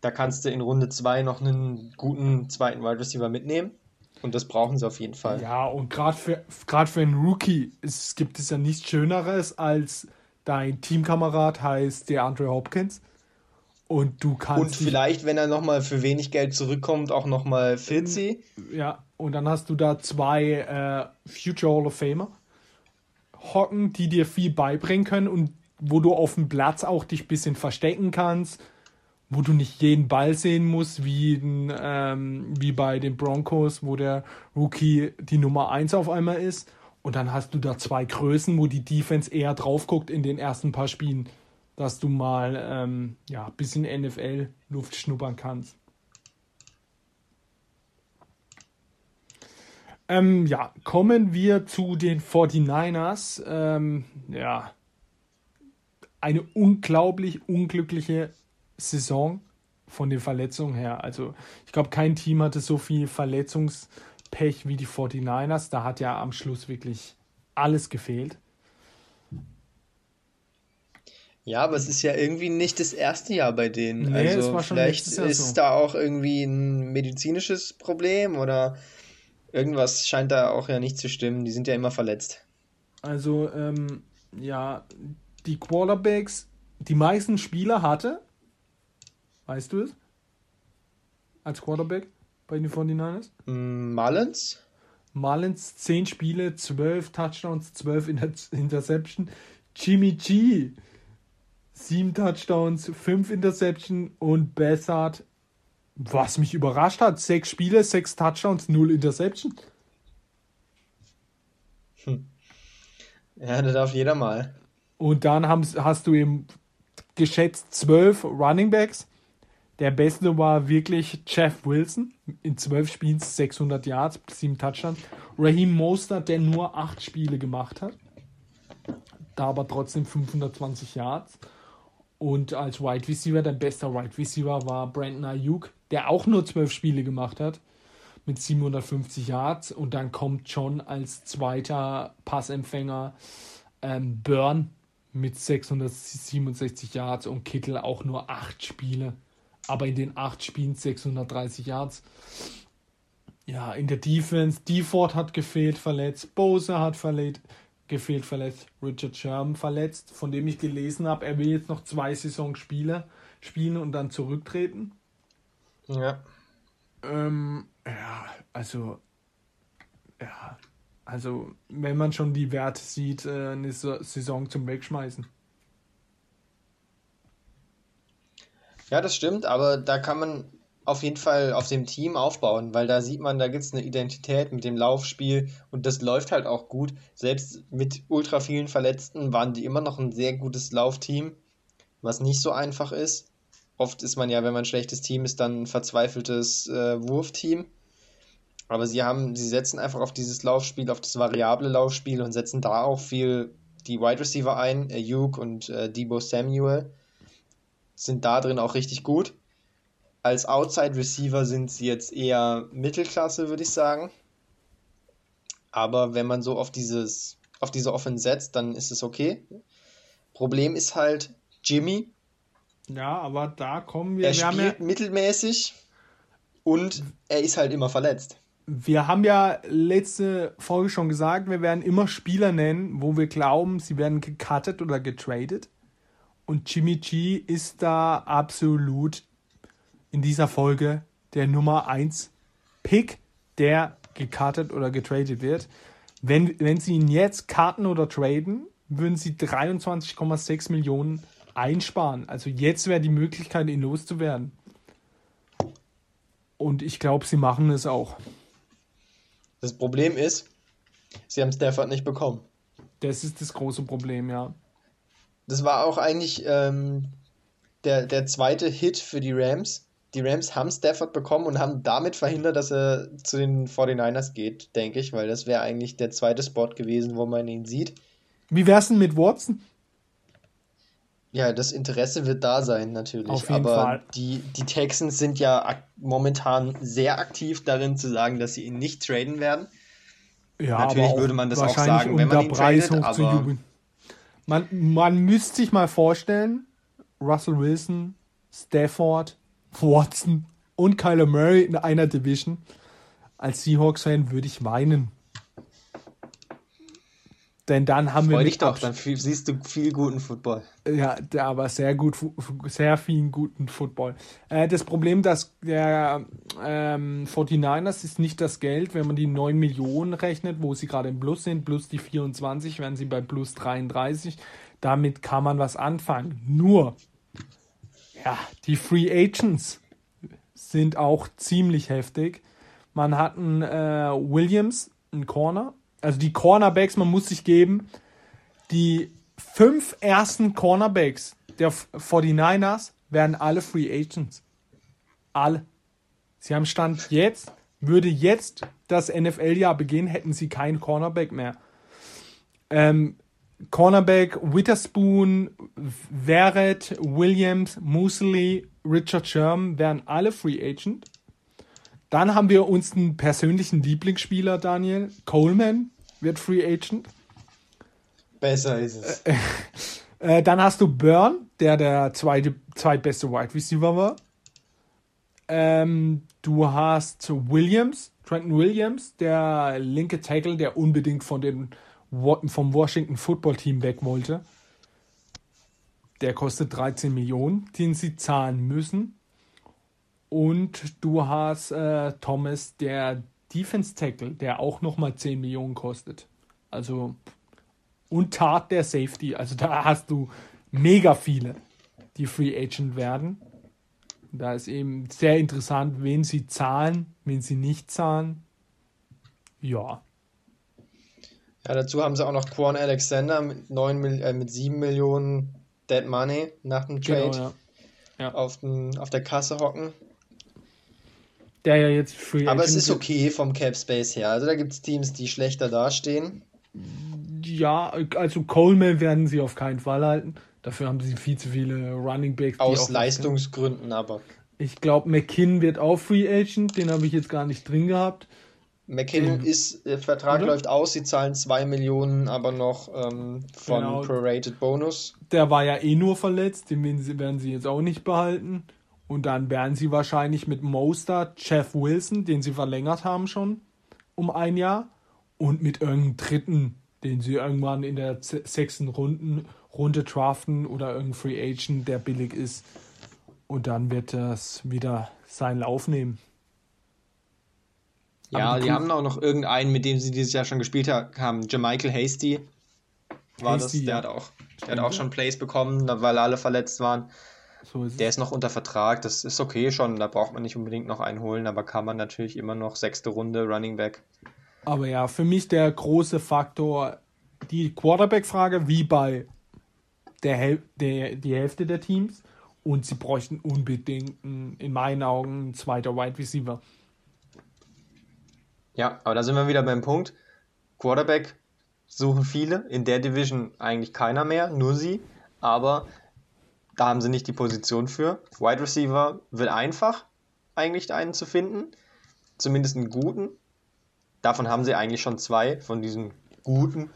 Da kannst du in Runde 2 noch einen guten zweiten Wide Receiver mitnehmen. Und das brauchen sie auf jeden Fall. Ja, und gerade für, für einen Rookie ist, gibt es ja nichts Schöneres, als dein Teamkamerad heißt der Andre Hopkins. Und du kannst. Und vielleicht, wenn er nochmal für wenig Geld zurückkommt, auch nochmal Filzi. Ja, und dann hast du da zwei äh, Future Hall of Famer hocken, die dir viel beibringen können und wo du auf dem Platz auch dich ein bisschen verstecken kannst, wo du nicht jeden Ball sehen musst, wie, ähm, wie bei den Broncos, wo der Rookie die Nummer 1 auf einmal ist. Und dann hast du da zwei Größen, wo die Defense eher drauf guckt in den ersten paar Spielen dass du mal ähm, ja, ein bisschen NFL-Luft schnuppern kannst. Ähm, ja, kommen wir zu den 49ers. Ähm, ja, eine unglaublich unglückliche Saison von den Verletzungen her. Also ich glaube, kein Team hatte so viel Verletzungspech wie die 49ers. Da hat ja am Schluss wirklich alles gefehlt. Ja, aber es ist ja irgendwie nicht das erste Jahr bei denen. Nee, also vielleicht ist so. da auch irgendwie ein medizinisches Problem oder irgendwas scheint da auch ja nicht zu stimmen. Die sind ja immer verletzt. Also, ähm, ja, die Quarterbacks, die meisten Spieler hatte, weißt du es? Als Quarterback bei den 49ers? Mm, Mullins? Mullins, 10 Spiele, 12 Touchdowns, 12 Inter Interception. Jimmy G, sieben Touchdowns, fünf Interception und Bessart, was mich überrascht hat, sechs Spiele, sechs Touchdowns, null Interception. Hm. Ja, das darf jeder mal. Und dann hast du eben geschätzt zwölf Running Backs. Der beste war wirklich Jeff Wilson in zwölf Spielen 600 Yards, sieben Touchdowns. Raheem Mostert, der nur acht Spiele gemacht hat, da aber trotzdem 520 Yards. Und als Wide Receiver, der beste Wide Receiver war Brandon Ayuk, der auch nur zwölf Spiele gemacht hat mit 750 Yards. Und dann kommt schon als zweiter Passempfänger ähm, Burn mit 667 Yards und Kittel auch nur acht Spiele. Aber in den acht Spielen 630 Yards. Ja, in der Defense, Deford hat gefehlt, verletzt, Bose hat verletzt, gefehlt verletzt, Richard Sherman verletzt, von dem ich gelesen habe, er will jetzt noch zwei Saisons Spiele spielen und dann zurücktreten. Ja. Ähm, ja, also, ja, also, wenn man schon die Werte sieht, äh, eine Saison zum Wegschmeißen. Ja, das stimmt, aber da kann man auf jeden Fall auf dem Team aufbauen, weil da sieht man, da gibt es eine Identität mit dem Laufspiel und das läuft halt auch gut. Selbst mit ultra vielen Verletzten waren die immer noch ein sehr gutes Laufteam, was nicht so einfach ist. Oft ist man ja, wenn man ein schlechtes Team ist, dann ein verzweifeltes äh, Wurfteam. Aber sie haben, sie setzen einfach auf dieses Laufspiel, auf das variable Laufspiel und setzen da auch viel die Wide Receiver ein, äh, Hugh und äh, Debo Samuel sind da drin auch richtig gut als Outside Receiver sind sie jetzt eher Mittelklasse, würde ich sagen. Aber wenn man so auf dieses auf diese Offense setzt, dann ist es okay. Problem ist halt Jimmy. Ja, aber da kommen wir. Er wir spielt ja, mittelmäßig und er ist halt immer verletzt. Wir haben ja letzte Folge schon gesagt, wir werden immer Spieler nennen, wo wir glauben, sie werden gecuttet oder getradet. Und Jimmy G ist da absolut in dieser Folge der Nummer 1 Pick, der gekartet oder getradet wird. Wenn, wenn sie ihn jetzt karten oder traden, würden sie 23,6 Millionen einsparen. Also jetzt wäre die Möglichkeit, ihn loszuwerden. Und ich glaube, sie machen es auch. Das Problem ist, sie haben Stafford nicht bekommen. Das ist das große Problem, ja. Das war auch eigentlich ähm, der, der zweite Hit für die Rams. Die Rams haben Stafford bekommen und haben damit verhindert, dass er zu den 49ers geht, denke ich, weil das wäre eigentlich der zweite Spot gewesen, wo man ihn sieht. Wie wär's denn mit Watson? Ja, das Interesse wird da sein, natürlich. Auf jeden Aber Fall. Die, die Texans sind ja momentan sehr aktiv darin zu sagen, dass sie ihn nicht traden werden. Ja, Natürlich würde man das auch sagen, wenn man ihn Preis tradet, aber-. Man, man müsste sich mal vorstellen, Russell Wilson, Stafford, Watson und Kyler Murray in einer Division. Als Seahawks-Fan würde ich weinen. Denn dann haben wir Freu mit dich doch, dann viel- siehst du viel guten Football. Ja, aber sehr gut, sehr vielen guten Football. Äh, das Problem, dass der ähm, 49ers ist nicht das Geld, wenn man die 9 Millionen rechnet, wo sie gerade im Plus sind, plus die 24, wären sie bei plus 33. Damit kann man was anfangen. Nur, ja, die Free Agents sind auch ziemlich heftig. Man hat einen äh, Williams, einen Corner. Also die Cornerbacks, man muss sich geben, die fünf ersten Cornerbacks der 49ers werden alle Free Agents. Alle. Sie haben Stand jetzt, würde jetzt das NFL-Jahr beginnen, hätten sie keinen Cornerback mehr. Ähm, Cornerback Witherspoon, Verrett, Williams, Mosley, Richard Sherman wären alle Free Agent. Dann haben wir uns einen persönlichen Lieblingsspieler, Daniel. Coleman wird Free Agent. Besser ist es. Äh, dann hast du Burn, der der zweite, zweitbeste Wide Receiver war. Ähm, du hast Williams, Trenton Williams, der linke Tackle, der unbedingt von den, vom Washington Football Team weg wollte. Der kostet 13 Millionen, den sie zahlen müssen. Und du hast äh, Thomas, der Defense Tackle, der auch nochmal 10 Millionen kostet. Also und Tat der Safety. Also da hast du mega viele, die Free Agent werden. Da ist eben sehr interessant, wen sie zahlen, wen sie nicht zahlen. Ja, Ja, dazu haben sie auch noch Quan Alexander mit, 9, Mil- äh, mit 7 Millionen Dead Money nach dem Trade genau, ja. auf, den, auf der Kasse hocken. Der ja jetzt Free Aber es Agent ist okay vom Cap Space her. Also da gibt es Teams, die schlechter dastehen. Ja, also Coleman werden sie auf keinen Fall halten. Dafür haben sie viel zu viele Running Backs. Aus Leistungsgründen aber. Ich glaube, McKinn wird auch Free Agent. Den habe ich jetzt gar nicht drin gehabt. McKinnon Den- ist, der Vertrag Oder? läuft aus, sie zahlen 2 Millionen, aber noch ähm, von Genau. Prorated Bonus. Der war ja eh nur verletzt, den werden sie jetzt auch nicht behalten. Und dann werden sie wahrscheinlich mit Mostert, Jeff Wilson, den sie verlängert haben schon, um ein Jahr, und mit irgendeinem dritten, den sie irgendwann in der se- sechsten Runden, Runde draften oder irgendein Free Agent, der billig ist. Und dann wird das wieder seinen Lauf nehmen. Ja, die haben auch noch irgendeinen, mit dem sie dieses Jahr schon gespielt ha- haben. Jermichael Hasty war Hasty, das. Der ja. hat auch, der hat auch schon Plays bekommen, weil alle verletzt waren. So ist Der ist noch unter Vertrag, das ist okay schon, da braucht man nicht unbedingt noch einen holen, aber kann man natürlich immer noch sechste Runde Running Back. Aber ja, für mich der große Faktor, die Quarterback-Frage, wie bei der, Häl der die Hälfte der Teams. Und sie bräuchten unbedingt, einen, in meinen Augen, ein zweiter Wide Receiver. Ja, aber da sind wir wieder beim Punkt. Quarterback suchen viele, in der Division eigentlich keiner mehr, nur sie, aber da haben sie nicht die Position für. Wide Receiver wird einfach, eigentlich einen zu finden, zumindest einen guten. Davon haben sie eigentlich schon zwei, von diesen guten.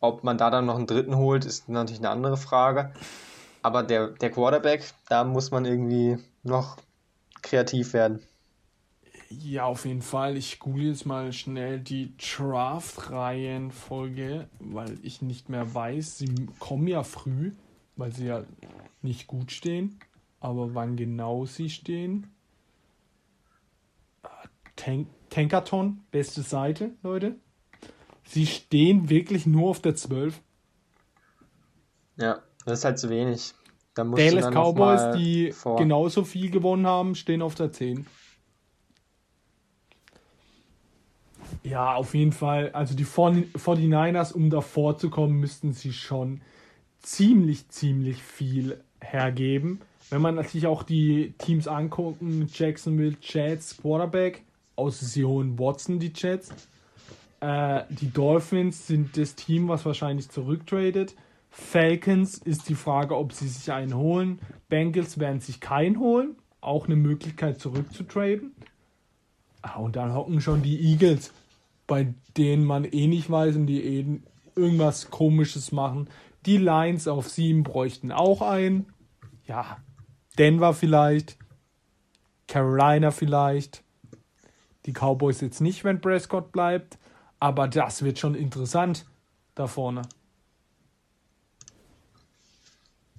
Ob man da dann noch einen dritten holt, ist natürlich eine andere Frage. Aber der, der Quarterback, da muss man irgendwie noch kreativ werden. Ja, auf jeden Fall. Ich google jetzt mal schnell die Draft-Reihenfolge, weil ich nicht mehr weiß. Sie kommen ja früh, weil sie ja nicht gut stehen. aber wann genau sie stehen. Ah, Tank Tankathon, beste Seite, Leute. Sie stehen wirklich nur auf der 12. Ja, das ist halt zu wenig. Da Dallas Cowboys, die vor. genauso viel gewonnen haben, stehen auf der 10. Ja, auf jeden Fall. Also die 49ers, um davor zu kommen, müssten sie schon ziemlich, ziemlich viel hergeben. Wenn man natürlich auch die Teams angucken, Jacksonville Jets Quarterback, sie holen Watson die Jets. Äh, die Dolphins sind das Team, was wahrscheinlich zurücktradet. Falcons ist die Frage, ob sie sich einen holen. Bengals werden sich keinen holen. Auch eine Möglichkeit zurückzutraden. Ah, und dann hocken schon die Eagles, bei denen man eh nicht weiß und die eben irgendwas Komisches machen. Die Lions auf sieben bräuchten auch einen. Ja, Denver vielleicht. Carolina vielleicht. Die Cowboys jetzt nicht, wenn Prescott bleibt. Aber das wird schon interessant da vorne.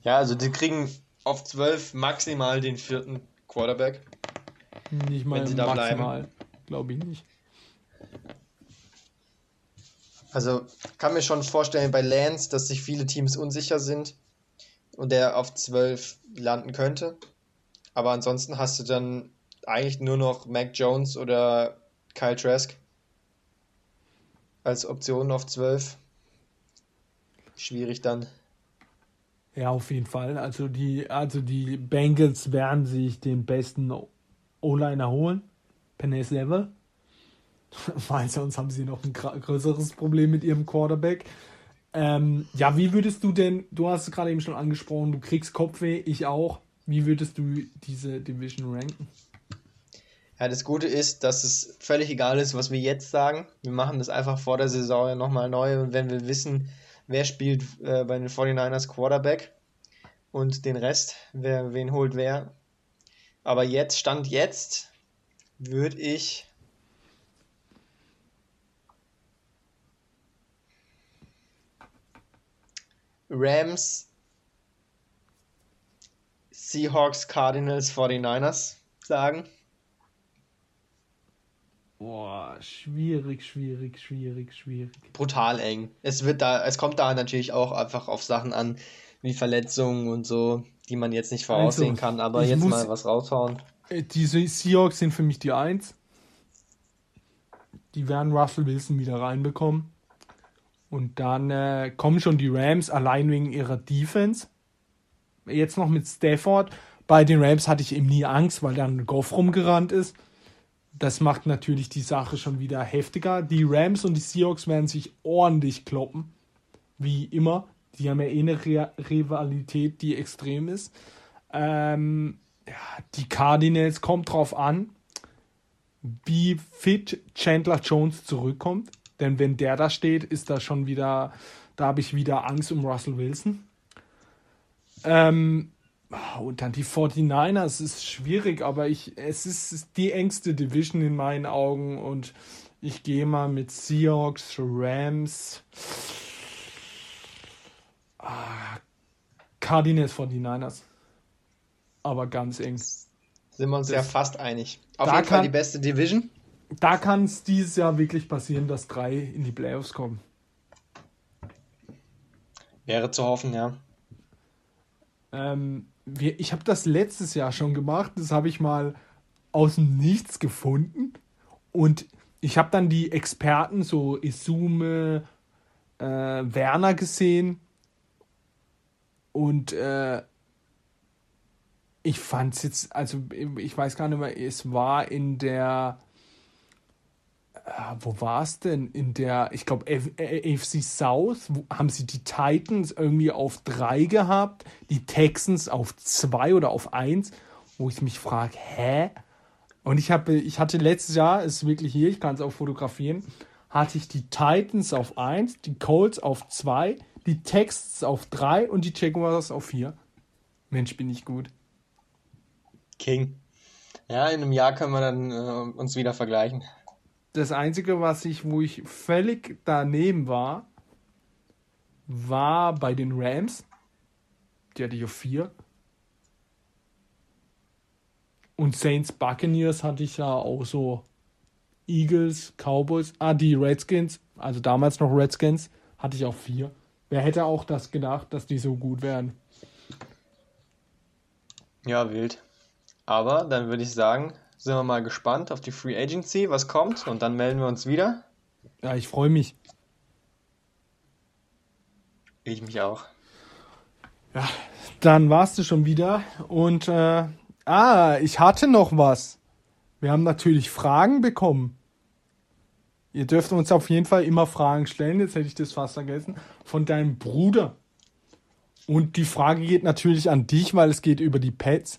Ja, also die kriegen auf 12 maximal den vierten Quarterback. Nicht mal Wenn sie da bleiben. maximal. Glaube ich nicht. Also kann mir schon vorstellen bei Lance, dass sich viele Teams unsicher sind und der auf 12 landen könnte. Aber ansonsten hast du dann eigentlich nur noch Mac Jones oder Kyle Trask als Option auf 12. Schwierig dann. Ja, auf jeden Fall. Also die, also die Bengals werden sich den besten O-Liner holen. Penez Level. Weil sonst haben sie noch ein größeres Problem mit ihrem Quarterback. Ähm, ja, wie würdest du denn, du hast es gerade eben schon angesprochen, du kriegst Kopfweh, ich auch. Wie würdest du diese Division ranken? Ja, das Gute ist, dass es völlig egal ist, was wir jetzt sagen. Wir machen das einfach vor der Saison nochmal neu und wenn wir wissen, wer spielt äh, bei den 49ers Quarterback und den Rest, wer wen holt wer. Aber jetzt, Stand jetzt, würde ich Rams, Seahawks, Cardinals, 49ers sagen. Boah, schwierig, schwierig, schwierig, schwierig. brutal eng. Es wird da, es kommt da natürlich auch einfach auf Sachen an, wie Verletzungen und so, die man jetzt nicht voraussehen Also, kann, aber jetzt muss- mal was raushauen. Äh, Diese Seahawks sind für mich die Eins. Die werden Russell Wilson wieder reinbekommen. Und dann äh, kommen schon die Rams allein wegen ihrer Defense. Jetzt noch mit Stafford. Bei den Rams hatte ich eben nie Angst, weil dann Goff rumgerannt ist. Das macht natürlich die Sache schon wieder heftiger. Die Rams und die Seahawks werden sich ordentlich kloppen. Wie immer. Die haben ja eh eine Re Rivalität, die extrem ist. Ähm, ja, die Cardinals kommt drauf an, wie fit Chandler Jones zurückkommt. Denn wenn der da steht, ist da schon wieder, da habe ich wieder Angst um Russell Wilson. Ähm, und dann die 49ers, es ist schwierig, aber ich, es ist die engste Division in meinen Augen und ich gehe mal mit Seahawks, Rams, ah, Cardinals 49ers. Aber ganz eng. Sind wir uns Das- ja fast einig. Auf jeden Fall kann- die beste Division. Da kann es dieses Jahr wirklich passieren, dass drei in die Playoffs kommen. Wäre zu hoffen, ja. Ähm, wir, ich habe das letztes Jahr schon gemacht. Das habe ich mal aus dem Nichts gefunden. Und ich habe dann die Experten, so Isume, äh, Werner gesehen. Und äh, ich fand es jetzt, also ich weiß gar nicht mehr, es war in der, wo war es denn? In der, ich glaube, AFC South wo, haben sie die Titans irgendwie auf drei gehabt, die Texans auf zwei oder auf eins, wo ich mich frage, hä? Und ich habe, ich hatte letztes Jahr, ist wirklich hier, ich kann es auch fotografieren, hatte ich die Titans auf eins, die Colts auf zwei, die Texans auf drei und die Jaguars auf vier. Mensch, bin ich gut. King. Ja, in einem Jahr können wir dann äh, uns wieder vergleichen. Das Einzige, was ich, wo ich völlig daneben war, war bei den Rams. Die hatte ich auf vier. Und Saints Buccaneers hatte ich ja auch so. Eagles, Cowboys, ah, die Redskins, also damals noch Redskins, hatte ich auch vier. Wer hätte auch das gedacht, dass die so gut wären? Ja, wild. Aber dann würde ich sagen, sind wir mal gespannt auf die Free Agency, was kommt, und dann melden wir uns wieder. Ja, ich freue mich. Ich mich auch. Ja, dann warst du schon wieder. Und, äh, ah, ich hatte noch was. Wir haben natürlich Fragen bekommen. Ihr dürft uns auf jeden Fall immer Fragen stellen, jetzt hätte ich das fast vergessen, von deinem Bruder. Und die Frage geht natürlich an dich, weil es geht über die Pets.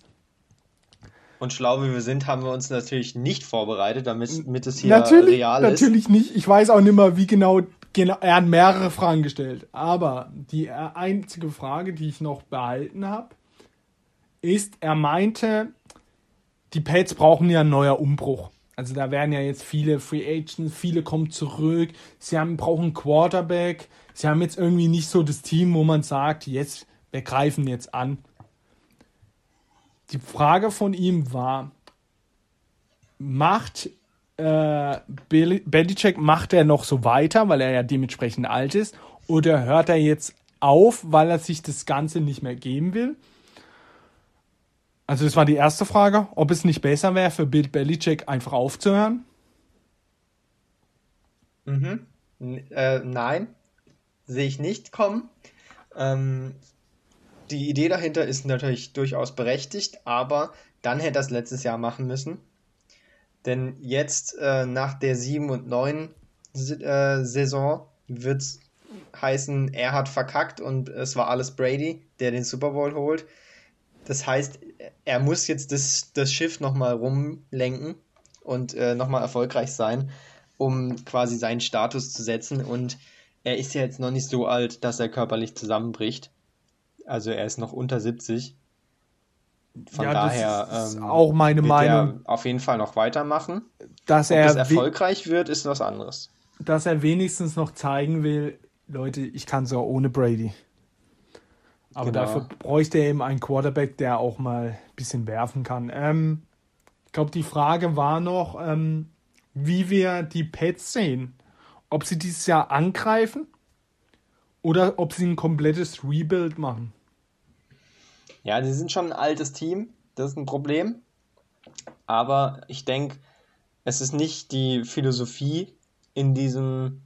Und schlau wie wir sind, haben wir uns natürlich nicht vorbereitet, damit, damit es hier natürlich, real ist. natürlich nicht. Ich weiß auch nicht mehr, wie genau, genau. Er hat mehrere Fragen gestellt. Aber die einzige Frage, die ich noch behalten habe, ist, er meinte, die Pets brauchen ja einen neuer Umbruch. Also da werden ja jetzt viele Free Agents, viele kommen zurück. Sie haben, brauchen Quarterback. Sie haben jetzt irgendwie nicht so das Team, wo man sagt, jetzt, wir greifen jetzt an. Die Frage von ihm war, macht äh, Belichick, macht er noch so weiter, weil er ja dementsprechend alt ist, oder hört er jetzt auf, weil er sich das Ganze nicht mehr geben will? Also das war die erste Frage, ob es nicht besser wäre für Bill Belichick einfach aufzuhören. Mhm. N äh, nein, sehe ich nicht kommen. Ähm, die Idee dahinter ist natürlich durchaus berechtigt, aber dann hätte es letztes Jahr machen müssen. Denn jetzt äh, nach der 7 und 9 äh, Saison wird es heißen, er hat verkackt und es war alles Brady, der den Super Bowl holt. Das heißt, er muss jetzt das, das Schiff nochmal rumlenken und äh, nochmal erfolgreich sein, um quasi seinen Status zu setzen. Und er ist ja jetzt noch nicht so alt, dass er körperlich zusammenbricht. Also er ist noch unter 70. Von Ja, das daher ist ähm, auch meine Meinung. er auf jeden Fall noch weitermachen. Dass Ob er, es we- erfolgreich wird, ist was anderes. dass er wenigstens noch zeigen will, Leute, ich kann es auch ohne Brady. Aber Genau. dafür bräuchte er eben einen Quarterback, der auch mal ein bisschen werfen kann. Ähm, ich glaube, die Frage war noch, ähm, wie wir die Pets sehen. Ob sie dieses Jahr angreifen oder ob sie ein komplettes Rebuild machen. Ja, sie sind schon ein altes Team, das ist ein Problem. Aber ich denke, es ist nicht die Philosophie in diesem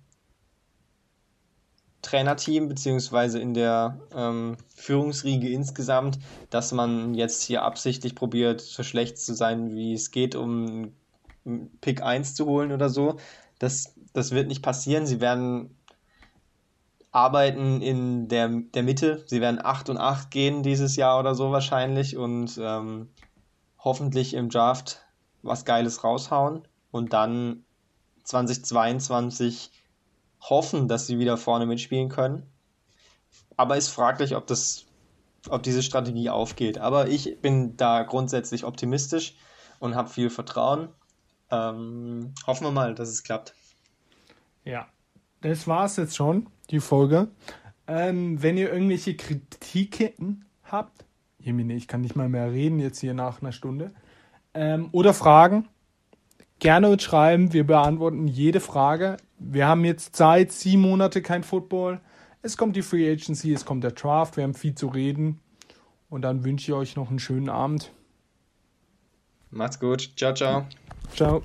Trainerteam, beziehungsweise in der ähm, Führungsriege insgesamt, dass man jetzt hier absichtlich probiert, so schlecht zu sein, wie es geht, um Pick 1 zu holen oder so. Das, das wird nicht passieren. Sie werden arbeiten in der, der Mitte. Sie werden 8 und 8 gehen dieses Jahr oder so wahrscheinlich und ähm, hoffentlich im Draft was Geiles raushauen und dann 2022 hoffen, dass sie wieder vorne mitspielen können. Aber ist fraglich, ob das, ob diese Strategie aufgeht. Aber ich bin da grundsätzlich optimistisch und habe viel Vertrauen. Ähm, hoffen wir mal, dass es klappt. Ja, das war's jetzt schon, die Folge. Ähm, wenn ihr irgendwelche Kritiken habt, Jemine, ich kann nicht mal mehr reden jetzt hier nach einer Stunde, ähm, oder Fragen, gerne uns schreiben. Wir beantworten jede Frage. Wir haben jetzt Zeit, sieben Monate kein Football. Es kommt die Free Agency, es kommt der Draft. Wir haben viel zu reden. Und dann wünsche ich euch noch einen schönen Abend. Macht's gut. Ciao, ciao. Ciao.